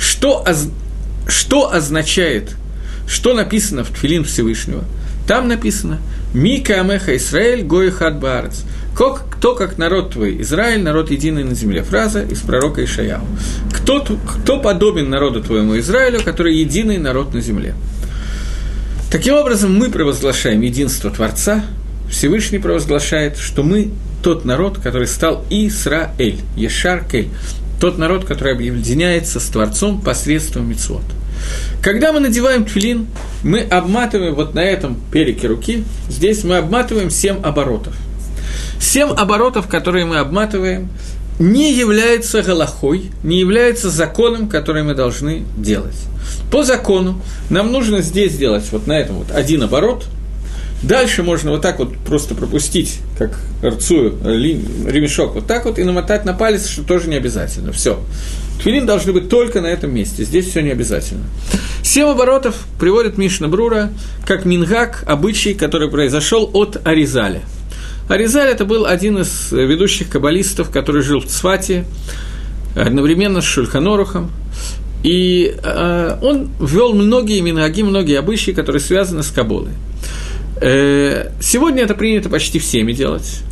Что, оз, что означает, что написано в Тфилин Всевышнего? Там написано – Мика Амеха Исраэль Гой Хад Баарец. Кто как народ твой, Израиль, народ единый на земле. Фраза из пророка Ишаяу. Кто, кто подобен народу твоему Израилю, который единый народ на земле? Таким образом, мы провозглашаем единство Творца, Всевышний провозглашает, что мы тот народ, который стал Исраэль, Ешар Кель, тот народ, который объединяется с Творцом посредством Мицвод. Когда мы надеваем тфилин, мы обматываем вот на этом переке руки, здесь мы обматываем 7 оборотов. 7 оборотов, которые мы обматываем, не является галахой, не является законом, который мы должны делать. По закону нам нужно здесь сделать вот на этом вот один оборот, Дальше можно вот так вот просто пропустить, как рцую, э, ремешок, вот так вот, и намотать на палец, что тоже не обязательно. Все. Тфилин должны быть только на этом месте. Здесь все не обязательно. Семь оборотов приводит Мишна Брура как мингак, обычай, который произошел от Аризаля. Аризаль это был один из ведущих каббалистов, который жил в Цвате, одновременно с Шульханорухом. И э, он ввел многие минаги, многие обычаи, которые связаны с Каболой. Э, сегодня это принято почти всеми делать.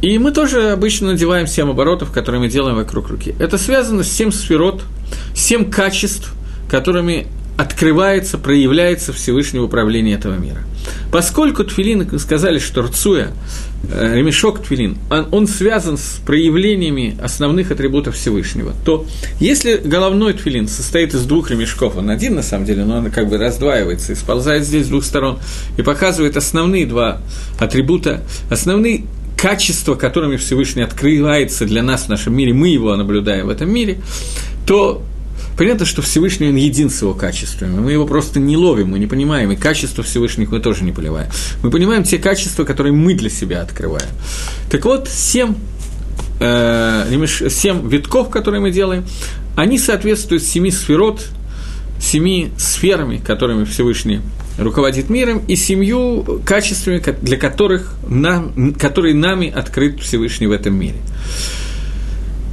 И мы тоже обычно надеваем семь оборотов, которые мы делаем вокруг руки. Это связано с семь сферот, семь качеств, которыми открывается, проявляется Всевышнее управление этого мира. Поскольку Тфилин, сказали, что Рцуя, э, ремешок Тфилин, он, он связан с проявлениями основных атрибутов Всевышнего, то если головной Тфилин состоит из двух ремешков, он один на самом деле, но он как бы раздваивается и сползает здесь с двух сторон, и показывает основные два атрибута, основные качества, которыми Всевышний открывается для нас в нашем мире, мы его наблюдаем в этом мире, то Понятно, что Всевышний, он един с его качествами. Мы его просто не ловим, мы не понимаем, и качество Всевышних мы тоже не понимаем. Мы понимаем те качества, которые мы для себя открываем. Так вот, семь, э, семь витков, которые мы делаем, они соответствуют семи сферот, семи сферами, которыми Всевышний руководит миром, и семью качествами, для которых нам, которые нами открыт Всевышний в этом мире.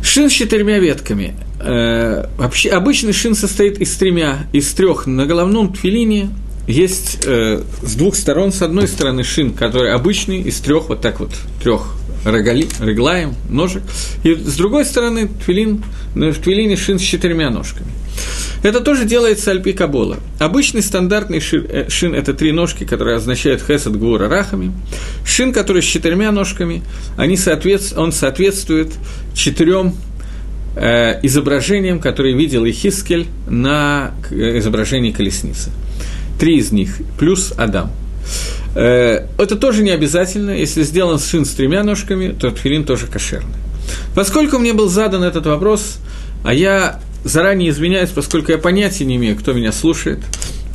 Шин с четырьмя ветками. Э, вообще, обычный шин состоит из тремя, из трех. На головном тфилине есть э, с двух сторон. С одной стороны шин, который обычный, из трех, вот так вот, трех рогали, реглаем, ножек. И с другой стороны тфилин, в твилине шин с четырьмя ножками. Это тоже делается альпи кабола. Обычный стандартный шин, э, шин – это три ножки, которые означают хесед гвура рахами. Шин, который с четырьмя ножками, они соответств, он соответствует четырем э, изображениям, которые видел Ихискель на э, изображении колесницы. Три из них, плюс Адам. Э, это тоже не обязательно. Если сделан шин с тремя ножками, то тфилин тоже кошерный. Поскольку мне был задан этот вопрос, а я заранее извиняюсь, поскольку я понятия не имею, кто меня слушает,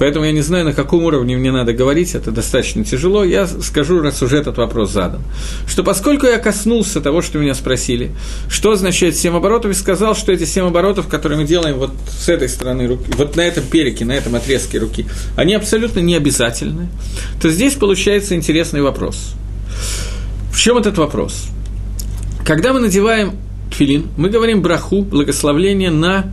Поэтому я не знаю, на каком уровне мне надо говорить, это достаточно тяжело. Я скажу, раз уже этот вопрос задан. Что поскольку я коснулся того, что меня спросили, что означает 7 оборотов, и сказал, что эти 7 оборотов, которые мы делаем вот с этой стороны руки, вот на этом переке, на этом отрезке руки, они абсолютно не обязательны, то здесь получается интересный вопрос. В чем этот вопрос? Когда мы надеваем тфилин, мы говорим браху, благословление на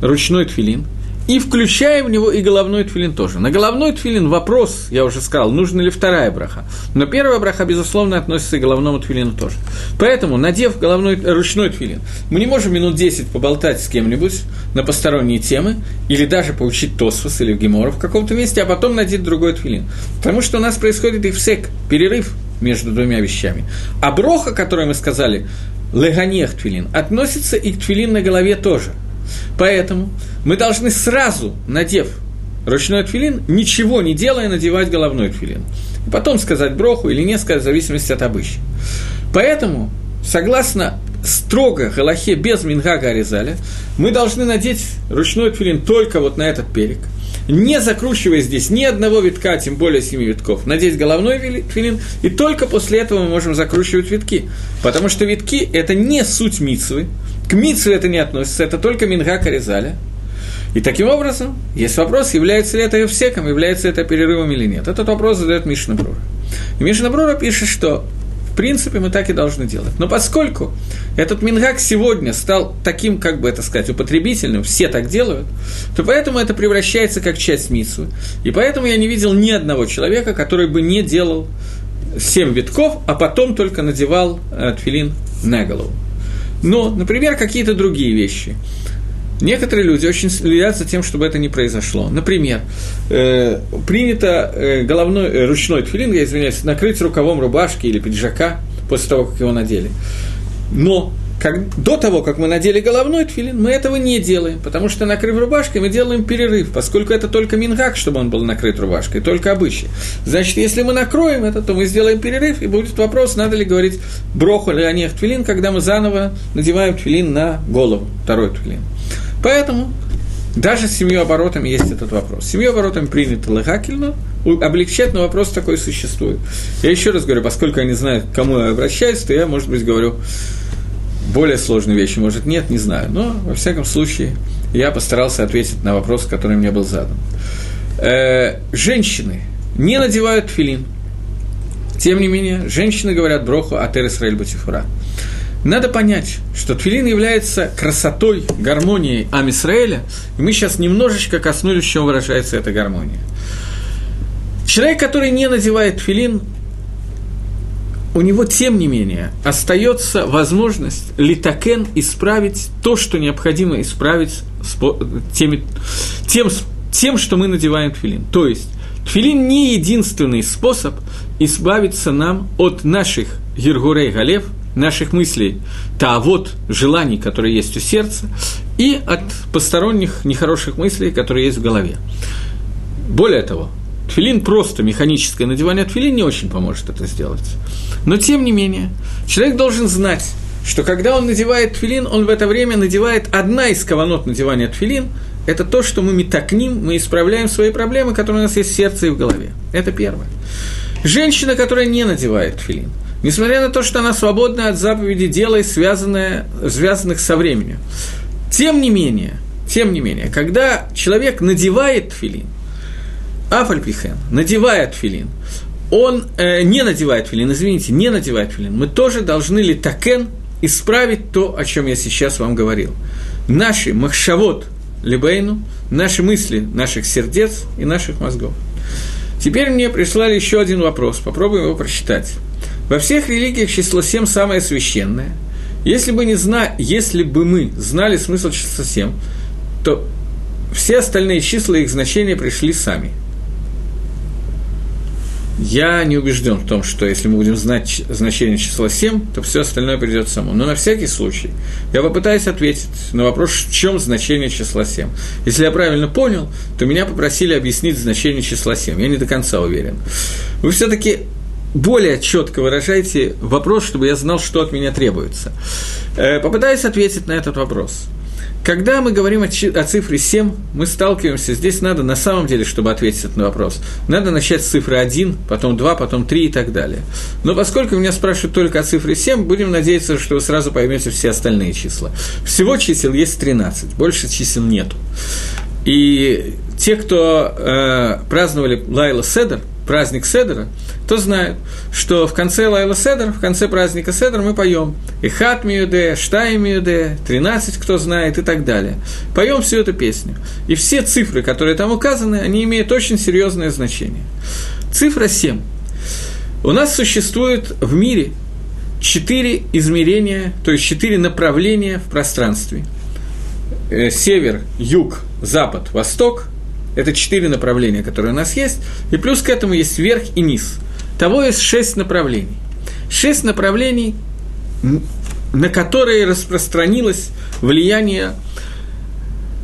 ручной тфилин – и включая в него и головной тфилин тоже. На головной тфилин вопрос, я уже сказал, нужна ли вторая браха. Но первая браха, безусловно, относится и к головному тфилину тоже. Поэтому, надев головной, ручной тфилин, мы не можем минут 10 поболтать с кем-нибудь на посторонние темы, или даже поучить Тосфос или Гемора в каком-то месте, а потом надеть другой тфилин. Потому что у нас происходит ифсек, перерыв между двумя вещами. А броха, которую мы сказали, леганех тфилин, относится и к тфилин на голове тоже – Поэтому мы должны сразу, надев ручной тфилин, ничего не делая, надевать головной тфилин. И потом сказать броху или не сказать, в зависимости от обычая. Поэтому, согласно строго Галахе без Мингага Аризаля, мы должны надеть ручной тфилин только вот на этот перек, не закручивая здесь ни одного витка, тем более семи витков, надеть головной тфилин, и только после этого мы можем закручивать витки. Потому что витки – это не суть мицвы, к митсу это не относится, это только Минга Каризаля. И таким образом, есть вопрос, является ли это всеком, является ли это перерывом или нет. Этот вопрос задает Мишна Брура. И Мишна Брура пишет, что в принципе мы так и должны делать. Но поскольку этот Мингак сегодня стал таким, как бы это сказать, употребительным, все так делают, то поэтому это превращается как часть Митсу. И поэтому я не видел ни одного человека, который бы не делал семь витков, а потом только надевал э, тфилин на голову. Но, например, какие-то другие вещи. Некоторые люди очень следят за тем, чтобы это не произошло. Например, э, принято э, головной, э, ручной тфилин, я извиняюсь, накрыть рукавом рубашки или пиджака после того, как его надели. Но как, до того, как мы надели головной тфилин, мы этого не делаем, потому что, накрыв рубашкой, мы делаем перерыв, поскольку это только мингак, чтобы он был накрыт рубашкой, только обычай. Значит, если мы накроем это, то мы сделаем перерыв, и будет вопрос, надо ли говорить броху или анех тфилин, когда мы заново надеваем тфилин на голову, второй тфилин. Поэтому даже с семью оборотами есть этот вопрос. С семью оборотами принято лыхакельно, облегчать, но вопрос такой существует. Я еще раз говорю, поскольку я не знаю, к кому я обращаюсь, то я, может быть, говорю более сложные вещи, может, нет, не знаю. Но, во всяком случае, я постарался ответить на вопрос, который мне был задан. Э, женщины не надевают филин. Тем не менее, женщины говорят броху Атер Исраэль Батифура. Надо понять, что тфилин является красотой, гармонией Амисраэля, и мы сейчас немножечко коснулись, чем выражается эта гармония. Человек, который не надевает филин, у него, тем не менее, остается возможность литакен исправить то, что необходимо исправить теми, тем, тем, что мы надеваем филин. То есть, Тфилин не единственный способ избавиться нам от наших Ергурей Галев, наших мыслей, та вот желаний, которые есть у сердца, и от посторонних нехороших мыслей, которые есть в голове. Более того, тфилин просто механическое надевание тфилин не очень поможет это сделать. Но тем не менее, человек должен знать, что когда он надевает тфилин, он в это время надевает одна из каванот надевания тфилин – это то, что мы метакним, мы исправляем свои проблемы, которые у нас есть в сердце и в голове. Это первое. Женщина, которая не надевает филин, несмотря на то, что она свободна от заповеди дела, связанная, связанных со временем, тем не менее, тем не менее, когда человек надевает филин, Афальпихен надевает филин, он э, не надевает филин, извините, не надевает филин, мы тоже должны ли такен исправить то, о чем я сейчас вам говорил. Наши махшавод, либейну, наши мысли наших сердец и наших мозгов. Теперь мне прислали еще один вопрос, попробуем его прочитать. Во всех религиях число 7 самое священное. Если бы, не зна... Если бы мы знали смысл числа 7, то все остальные числа и их значения пришли сами – я не убежден в том, что если мы будем знать значение числа 7, то все остальное придет само. Но на всякий случай я попытаюсь ответить на вопрос, в чем значение числа 7. Если я правильно понял, то меня попросили объяснить значение числа 7. Я не до конца уверен. Вы все-таки более четко выражаете вопрос, чтобы я знал, что от меня требуется. Э, попытаюсь ответить на этот вопрос. Когда мы говорим о, о цифре 7, мы сталкиваемся, здесь надо на самом деле, чтобы ответить на вопрос, надо начать с цифры 1, потом 2, потом 3 и так далее. Но поскольку меня спрашивают только о цифре 7, будем надеяться, что вы сразу поймете все остальные числа. Всего чисел есть 13, больше чисел нету. И те, кто э, праздновали Лайла Седер, праздник Седера, то знают, что в конце Лайла Седер, в конце праздника Седер мы поем Ихат Миюде, Штай Миюде, 13, кто знает, и так далее. Поем всю эту песню. И все цифры, которые там указаны, они имеют очень серьезное значение. Цифра 7. У нас существует в мире четыре измерения, то есть четыре направления в пространстве. Э, север, юг, запад, восток – это четыре направления, которые у нас есть. И плюс к этому есть верх и низ. Того есть шесть направлений. Шесть направлений, на которые распространилось влияние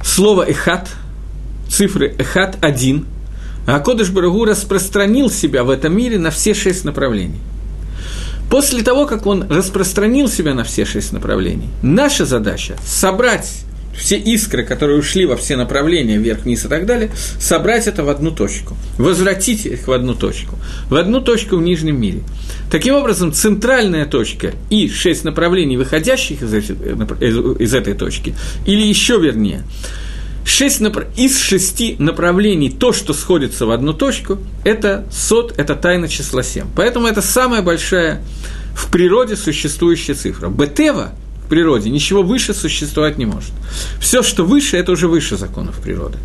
слова «эхат», цифры «эхат» – один, а Кодыш Барагу распространил себя в этом мире на все шесть направлений. После того, как он распространил себя на все шесть направлений, наша задача – собрать все искры, которые ушли во все направления, вверх, вниз и так далее, собрать это в одну точку, возвратить их в одну точку, в одну точку в нижнем мире. Таким образом, центральная точка и шесть направлений, выходящих из, этой, из этой точки, или еще вернее, шесть напр... из шести направлений то, что сходится в одну точку, это сот, это тайна числа 7. Поэтому это самая большая в природе существующая цифра. Бетева – природе, ничего выше существовать не может. Все, что выше, это уже выше законов природы.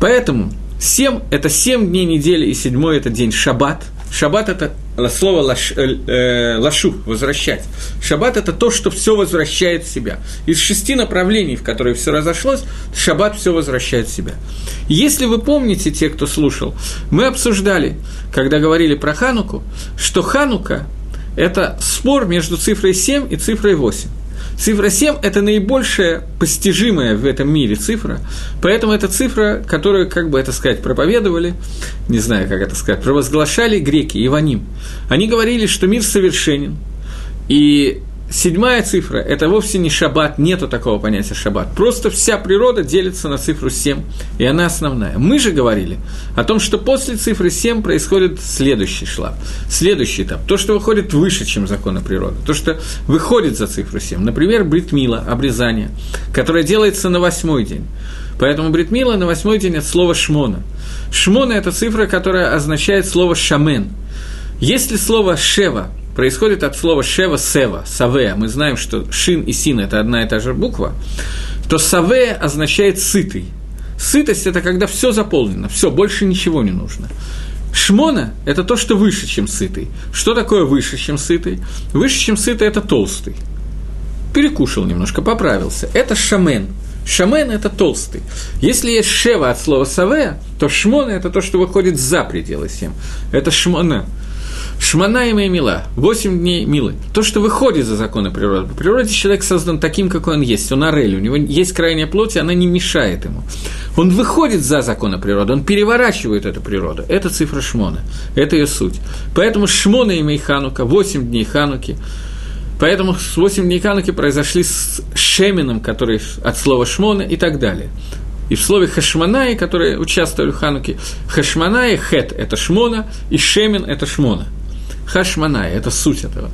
Поэтому семь – это семь дней недели, и седьмой – это день шаббат. Шаббат – это слово лаш, э, э, лашу – возвращать. Шаббат – это то, что все возвращает в себя. Из шести направлений, в которые все разошлось, шаббат все возвращает в себя. Если вы помните, те, кто слушал, мы обсуждали, когда говорили про Хануку, что Ханука это спор между цифрой 7 и цифрой 8. Цифра 7 – это наибольшая постижимая в этом мире цифра, поэтому это цифра, которую, как бы это сказать, проповедовали, не знаю, как это сказать, провозглашали греки, Иваним. Они говорили, что мир совершенен, и седьмая цифра – это вовсе не шаббат, нету такого понятия шаббат. Просто вся природа делится на цифру 7, и она основная. Мы же говорили о том, что после цифры 7 происходит следующий шлап, следующий этап. То, что выходит выше, чем законы природы, то, что выходит за цифру 7. Например, бритмила, обрезание, которое делается на восьмой день. Поэтому бритмила на восьмой день от слова шмона. Шмона – это цифра, которая означает слово шамен. Если слово шева происходит от слова шева сева, савея, мы знаем, что шин и син – это одна и та же буква, то савея означает сытый. Сытость – это когда все заполнено, все, больше ничего не нужно. Шмона – это то, что выше, чем сытый. Что такое выше, чем сытый? Выше, чем сытый – это толстый. Перекушал немножко, поправился. Это шамен – Шамен – это толстый. Если есть шева от слова савея, то шмона – это то, что выходит за пределы семь. Это шмона. Шмана и мила, восемь дней милы. То, что выходит за законы природы. По природе человек создан таким, какой он есть. Он орель, у него есть крайняя плоть, и она не мешает ему. Он выходит за законы природы, он переворачивает эту природу. Это цифра Шмона, это ее суть. Поэтому Шмона и Ханука, восемь дней Хануки – Поэтому с 8 дней Хануки произошли с Шемином, который от слова Шмона и так далее. И в слове Хашманай, которые участвовали в Хануке, Хашманай, Хет – это Шмона, и Шемин – это Шмона. Хашманай – это суть этого.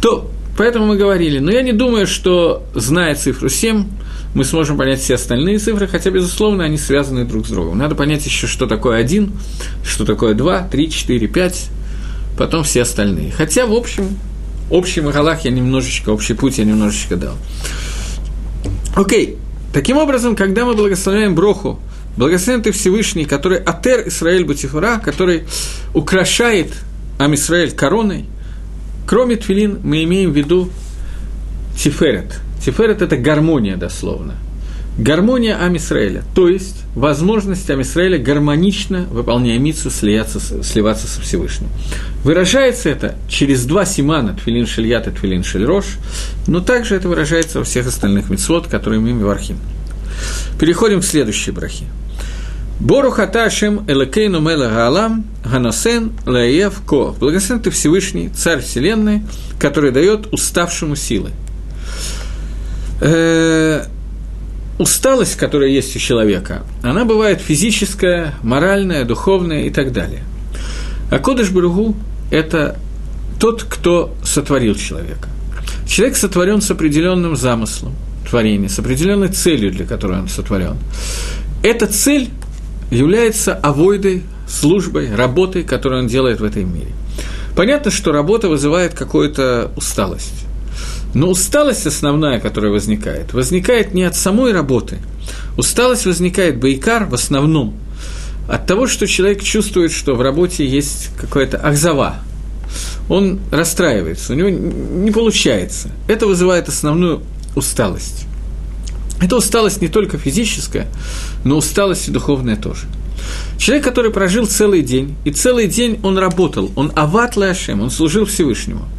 То, поэтому мы говорили, но я не думаю, что, зная цифру 7, мы сможем понять все остальные цифры, хотя, безусловно, они связаны друг с другом. Надо понять еще, что такое 1, что такое 2, 3, 4, 5, потом все остальные. Хотя, в общем, общий Махалах я немножечко, общий путь я немножечко дал. Окей, таким образом, когда мы благословляем Броху, благословен ты Всевышний, который Атер Исраэль Бутифура, который украшает Амисраэль короной, кроме Твилин мы имеем в виду Тиферет. Тиферет – это гармония дословно – Гармония Амисраэля, то есть возможность Амисраэля гармонично, выполняя митсу, слияться, сливаться со Всевышним. Выражается это через два симана, тфилин шельят и тфилин шельрош, но также это выражается во всех остальных митцвот, которые мы в Архим. Переходим к следующей брахе. Бору хаташем элекейну мела гаалам ганосен лаев ко. Благословен ты Всевышний, Царь Вселенной, который дает уставшему силы. Э, усталость, которая есть у человека, она бывает физическая, моральная, духовная и так далее. А Кодыш Баругу – это тот, кто сотворил человека. Человек сотворен с определенным замыслом творения, с определенной целью, для которой он сотворен. Эта цель является авойдой, службой, работой, которую он делает в этом мире. Понятно, что работа вызывает какую-то усталость. Но усталость основная, которая возникает, возникает не от самой работы. Усталость возникает, байкар, в основном, от того, что человек чувствует, что в работе есть какая-то ахзава. Он расстраивается, у него не получается. Это вызывает основную усталость. Это усталость не только физическая, но усталость и духовная тоже. Человек, который прожил целый день, и целый день он работал, он ават лашем, он служил Всевышнему –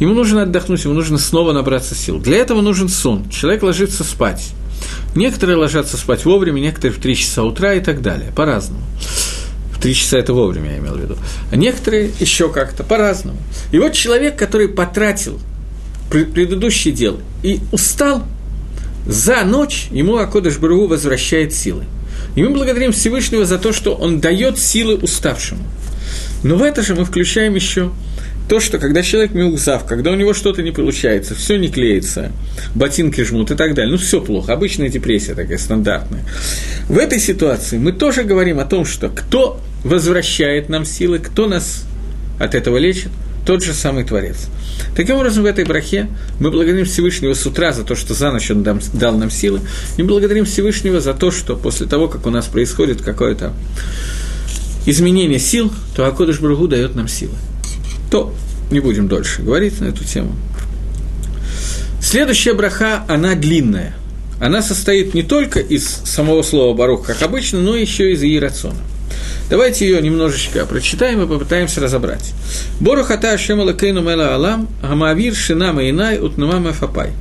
Ему нужно отдохнуть, ему нужно снова набраться сил. Для этого нужен сон. Человек ложится спать. Некоторые ложатся спать вовремя, некоторые в 3 часа утра и так далее, по-разному. В 3 часа это вовремя, я имел в виду. А некоторые еще как-то, по-разному. И вот человек, который потратил предыдущий дел и устал, за ночь ему Акодыш Баругу возвращает силы. И мы благодарим Всевышнего за то, что он дает силы уставшему. Но в это же мы включаем еще то, что когда человек милзав, когда у него что-то не получается, все не клеится, ботинки жмут и так далее, ну все плохо, обычная депрессия такая стандартная. В этой ситуации мы тоже говорим о том, что кто возвращает нам силы, кто нас от этого лечит, тот же самый Творец. Таким образом, в этой брахе мы благодарим Всевышнего с утра за то, что за ночь Он дал нам силы, и благодарим Всевышнего за то, что после того, как у нас происходит какое-то изменение сил, то Акодыш Бругу дает нам силы то не будем дольше говорить на эту тему. Следующая браха, она длинная. Она состоит не только из самого слова «барух», как обычно, но еще из иерациона. Давайте ее немножечко прочитаем и попытаемся разобрать. Борух ата Ашем Алакейну Мела Алам, Гамавир Шинам Инай Утнумам Фапай.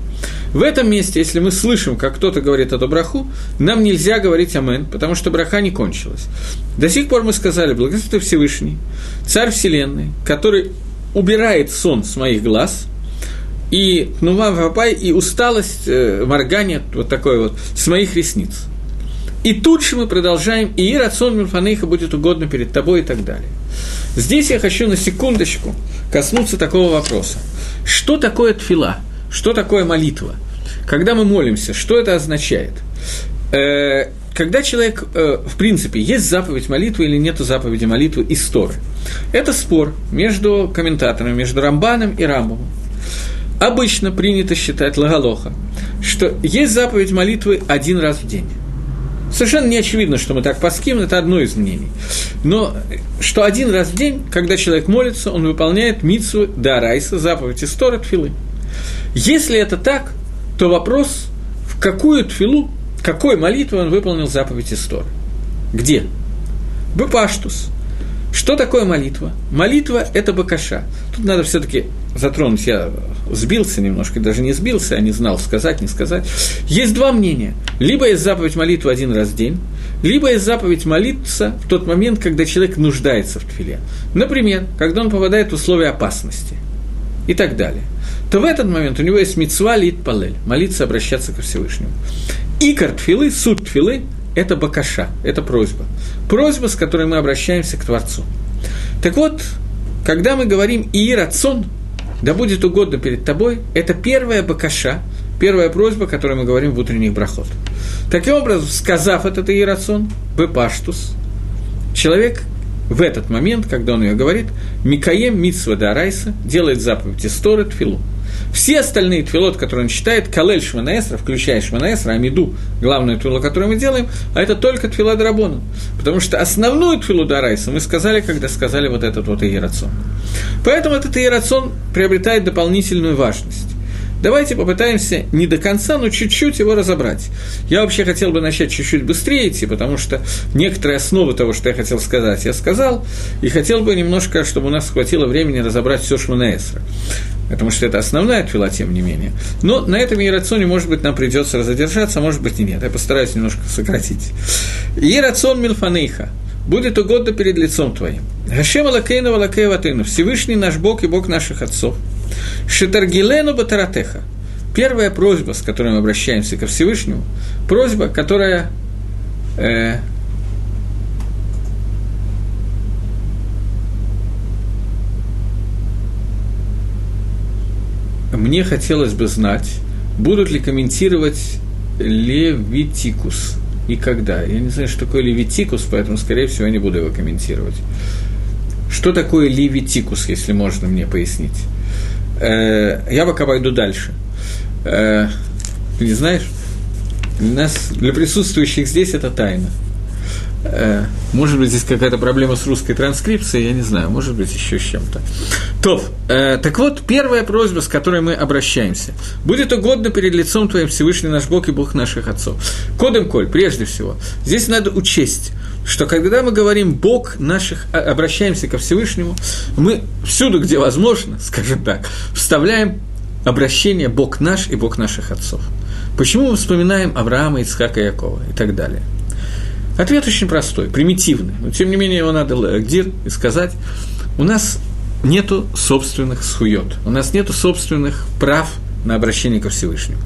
В этом месте, если мы слышим, как кто-то говорит эту браху, нам нельзя говорить «Амен», потому что браха не кончилась. До сих пор мы сказали «Благословен Всевышний, Царь Вселенной, который убирает сон с моих глаз, и тнума вапай, и усталость, э, моргание вот такое вот с моих ресниц. И тут же мы продолжаем, и рацион Мильфанейха будет угодно перед тобой и так далее. Здесь я хочу на секундочку коснуться такого вопроса. Что такое тфила? Что такое молитва? Когда мы молимся, что это означает? Э, когда человек, э, в принципе, есть заповедь молитвы или нет заповеди молитвы из Торы. Это спор между комментаторами, между Рамбаном и Рамбомом. Обычно принято считать Лагалоха, что есть заповедь молитвы один раз в день. Совершенно не очевидно, что мы так паским, это одно из мнений. Но что один раз в день, когда человек молится, он выполняет митсу Дарайса, заповедь из Тора Тфилы. Если это так, то вопрос, в какую тфилу, какой молитвой он выполнил заповедь из Торы? Где? Бепаштус. Что такое молитва? Молитва – это бакаша. Тут надо все таки затронуть, я сбился немножко, даже не сбился, а не знал, сказать, не сказать. Есть два мнения. Либо есть заповедь молитвы один раз в день, либо есть заповедь молиться в тот момент, когда человек нуждается в тфиле. Например, когда он попадает в условия опасности и так далее. То в этот момент у него есть мецва лит палель, молиться, обращаться ко Всевышнему. Икор тфилы, суд тфилы – это бакаша, это просьба. Просьба, с которой мы обращаемся к Творцу. Так вот, когда мы говорим «иерацон», да будет угодно перед тобой, это первая бакаша, первая просьба, которую мы говорим в утренних брахот. Таким образом, сказав этот иерацион, бепаштус, человек в этот момент, когда он ее говорит, Микаем Митсва Дарайса делает заповедь Исторы Тфилу. Все остальные твилот, которые он читает, Калель Шманаэсра, включая Шманаэсра, Амиду, главную твилу, которую мы делаем, а это только твила Драбона. Потому что основную твилу Дарайса мы сказали, когда сказали вот этот вот Иерацион. Поэтому этот Иерацион приобретает дополнительную важность. Давайте попытаемся не до конца, но чуть-чуть его разобрать. Я вообще хотел бы начать чуть-чуть быстрее идти, потому что некоторые основы того, что я хотел сказать, я сказал, и хотел бы немножко, чтобы у нас хватило времени разобрать все Шманаэсра потому что это основная твила, тем не менее. Но на этом Иерационе, может быть, нам придется задержаться, а может быть и нет. Я постараюсь немножко сократить. Иерацион Милфанейха будет угодно перед лицом Твоим. Гашем Алакейну Алакей Ватыну, Всевышний наш Бог и Бог наших отцов. Шитаргилену Батаратеха. Первая просьба, с которой мы обращаемся ко Всевышнему, просьба, которая э, мне хотелось бы знать, будут ли комментировать Левитикус и когда. Я не знаю, что такое Левитикус, поэтому, скорее всего, не буду его комментировать. Что такое Левитикус, если можно мне пояснить? Э, я пока пойду дальше. Э, ты не знаешь? Для нас, для присутствующих здесь это тайна. Э, может быть, здесь какая-то проблема с русской транскрипцией, я не знаю, может быть, еще с чем-то. То, э, так вот, первая просьба, с которой мы обращаемся. «Будет угодно перед лицом Твоим Всевышний наш Бог и Бог наших отцов». Кодем Коль, прежде всего, здесь надо учесть, что когда мы говорим «Бог наших», а, обращаемся ко Всевышнему, мы всюду, где возможно, скажем так, вставляем обращение «Бог наш» и «Бог наших отцов». Почему мы вспоминаем Авраама, Ицхака Якова и так далее – Ответ очень простой, примитивный, но тем не менее его надо и сказать. У нас нету собственных схует, у нас нету собственных прав на обращение ко Всевышнему.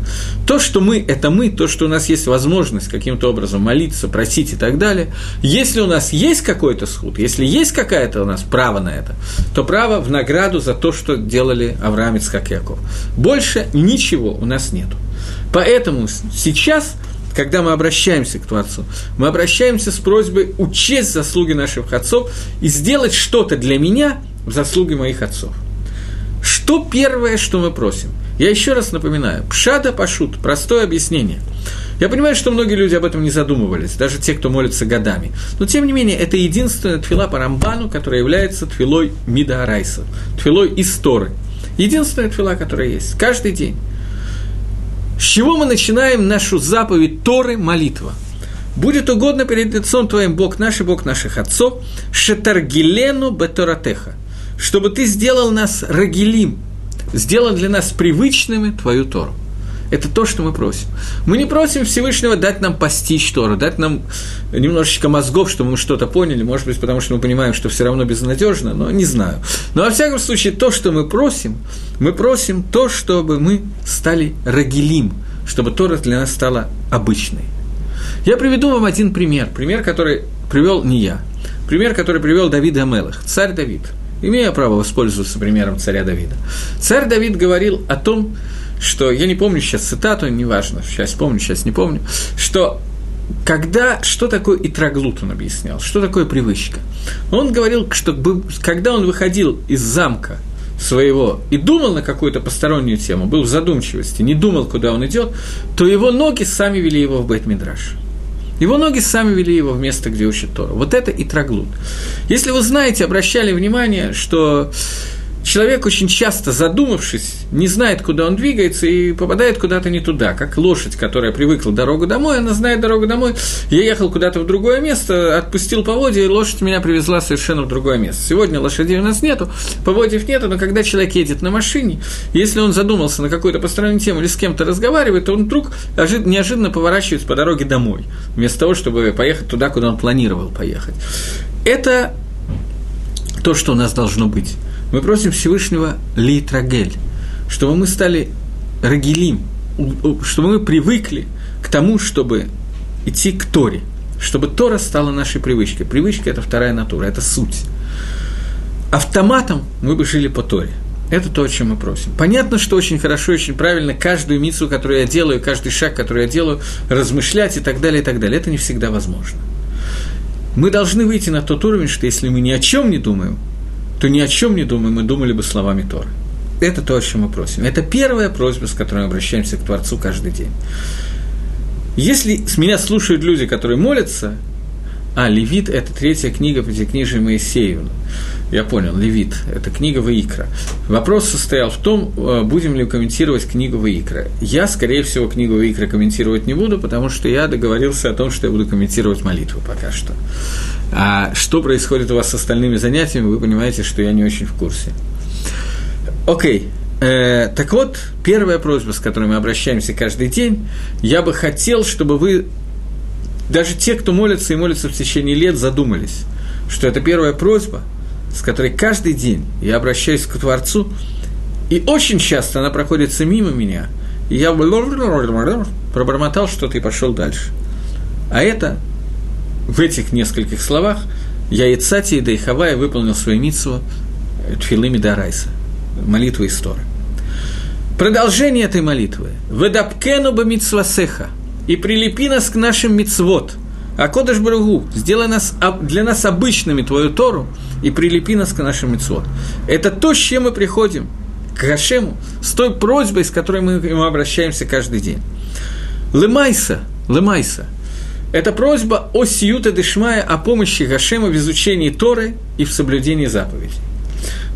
То, что мы – это мы, то, что у нас есть возможность каким-то образом молиться, просить и так далее, если у нас есть какой-то схуд, если есть какое-то у нас право на это, то право в награду за то, что делали Авраам, Ицхак и Яков. Больше ничего у нас нету. Поэтому сейчас – когда мы обращаемся к Творцу, мы обращаемся с просьбой учесть заслуги наших отцов и сделать что-то для меня в заслуге моих отцов. Что первое, что мы просим? Я еще раз напоминаю, пшада пашут, простое объяснение. Я понимаю, что многие люди об этом не задумывались, даже те, кто молится годами. Но, тем не менее, это единственная твила по Рамбану, которая является твилой Мида Арайса, твилой Исторы. Единственная твила, которая есть, каждый день. Чего мы начинаем нашу заповедь Торы – молитва? «Будет угодно перед лицом твоим Бог наш и Бог наших отцов, шетаргилену беторатеха, чтобы ты сделал нас рагилим, сделал для нас привычными твою Тору». Это то, что мы просим. Мы не просим Всевышнего дать нам постичь Тору, дать нам немножечко мозгов, чтобы мы что-то поняли, может быть, потому что мы понимаем, что все равно безнадежно, но не знаю. Но, во всяком случае, то, что мы просим, мы просим то, чтобы мы стали рагилим, чтобы Тора для нас стала обычной. Я приведу вам один пример, пример, который привел не я, пример, который привел Давид Амелах, царь Давид. Имею право воспользоваться примером царя Давида. Царь Давид говорил о том, что, я не помню сейчас цитату, неважно, сейчас помню, сейчас не помню, что когда, что такое итроглут, он объяснял, что такое привычка. Он говорил, что когда он выходил из замка своего и думал на какую-то постороннюю тему, был в задумчивости, не думал, куда он идет, то его ноги сами вели его в Бет-Мидраш. Его ноги сами вели его в место, где учит Тора. Вот это и троглут. Если вы знаете, обращали внимание, что человек очень часто, задумавшись, не знает, куда он двигается, и попадает куда-то не туда, как лошадь, которая привыкла дорогу домой, она знает дорогу домой, я ехал куда-то в другое место, отпустил поводья, и лошадь меня привезла совершенно в другое место. Сегодня лошадей у нас нету, поводьев нету, но когда человек едет на машине, если он задумался на какую-то постороннюю тему или с кем-то разговаривает, то он вдруг неожиданно поворачивается по дороге домой, вместо того, чтобы поехать туда, куда он планировал поехать. Это то, что у нас должно быть. Мы просим Всевышнего Литрагель, чтобы мы стали рагелим, чтобы мы привыкли к тому, чтобы идти к Торе, чтобы Тора стала нашей привычкой. Привычка – это вторая натура, это суть. Автоматом мы бы жили по Торе. Это то, о чем мы просим. Понятно, что очень хорошо, очень правильно каждую мицу, которую я делаю, каждый шаг, который я делаю, размышлять и так далее, и так далее. Это не всегда возможно. Мы должны выйти на тот уровень, что если мы ни о чем не думаем, то ни о чем не думаем, мы думали бы словами Торы. Это то, о чем мы просим. Это первая просьба, с которой мы обращаемся к Творцу каждый день. Если с меня слушают люди, которые молятся, а, Левит – это третья книга Пятикнижия Моисеевна. Я понял, Левит – это книга Ваикра. Вопрос состоял в том, э, будем ли комментировать книгу Ваикра. Я, скорее всего, книгу Ваикра комментировать не буду, потому что я договорился о том, что я буду комментировать молитву пока что. А что происходит у вас с остальными занятиями, вы понимаете, что я не очень в курсе. Окей. Э, так вот, первая просьба, с которой мы обращаемся каждый день, я бы хотел, чтобы вы, даже те, кто молится и молится в течение лет, задумались, что это первая просьба, с которой каждый день я обращаюсь к Творцу, и очень часто она проходится мимо меня, и я пробормотал что-то и пошел дальше. А это в этих нескольких словах я Ицати и Дейхавая выполнил свою митсу Тфилыми Дарайса, молитву Исторы. Продолжение этой молитвы. «Ведапкену бы митсвасеха» и прилепи нас к нашим мицвод. А Кодыш Баругу, сделай нас, для нас обычными Твою Тору и прилепи нас к нашим мицвод. Это то, с чем мы приходим к Гашему, с той просьбой, с которой мы ему обращаемся каждый день. Лемайса, Лемайса – это просьба о сиюта дешмая, о помощи Гашема в изучении Торы и в соблюдении заповедей.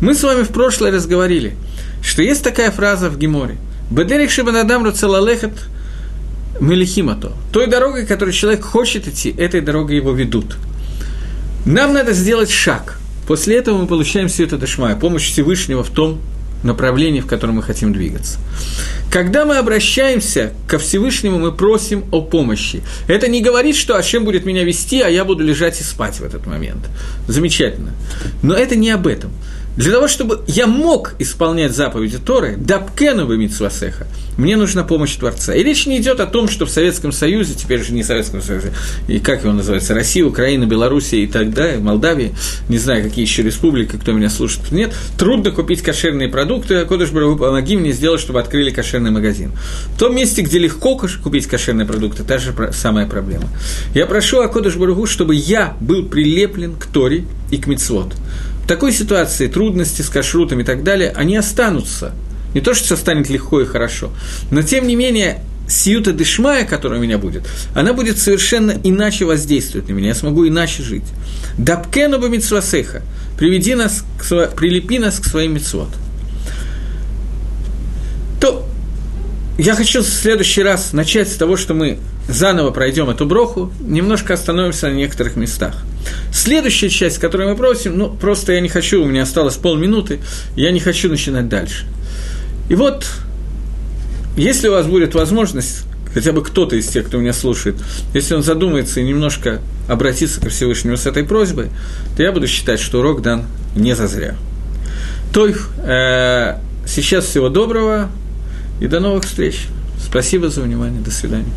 Мы с вами в прошлый раз говорили, что есть такая фраза в Геморе. «Бедерих шибанадам руцелалехат мелихимато». Той дорогой, которой человек хочет идти, этой дорогой его ведут. Нам надо сделать шаг. После этого мы получаем всю эту дешмая, помощь Всевышнего в том, направлении, в котором мы хотим двигаться. Когда мы обращаемся ко Всевышнему, мы просим о помощи. Это не говорит, что Ашем будет меня вести, а я буду лежать и спать в этот момент. Замечательно. Но это не об этом. Для того, чтобы я мог исполнять заповеди Торы, дабкену бы митсвасеха, мне нужна помощь Творца. И речь не идет о том, что в Советском Союзе, теперь же не Советском Союзе, и как его называется, Россия, Украина, Белоруссия и так далее, Молдавия, не знаю, какие еще республики, кто меня слушает, нет, трудно купить кошерные продукты, а Кодыш Барагу, помоги мне сделать, чтобы открыли кошерный магазин. В том месте, где легко купить кошерные продукты, та же самая проблема. Я прошу о Кодыш Барагу, чтобы я был прилеплен к Торе и к Мицвод. Такой ситуации трудности с кашрутом и так далее, они останутся. Не то, что все станет легко и хорошо, но тем не менее сиюта дышмая, которая у меня будет, она будет совершенно иначе воздействовать на меня, я смогу иначе жить. Дабкену бы митсвасеха, приведи нас, к, прилепи нас к своим митсвот. То я хочу в следующий раз начать с того, что мы заново пройдем эту броху, немножко остановимся на некоторых местах. Следующая часть, которую мы просим, ну, просто я не хочу, у меня осталось полминуты, я не хочу начинать дальше. И вот если у вас будет возможность, хотя бы кто-то из тех, кто меня слушает, если он задумается и немножко обратиться ко Всевышнему с этой просьбой, то я буду считать, что урок дан не зазря. Той, э, сейчас всего доброго и до новых встреч. Спасибо за внимание. До свидания.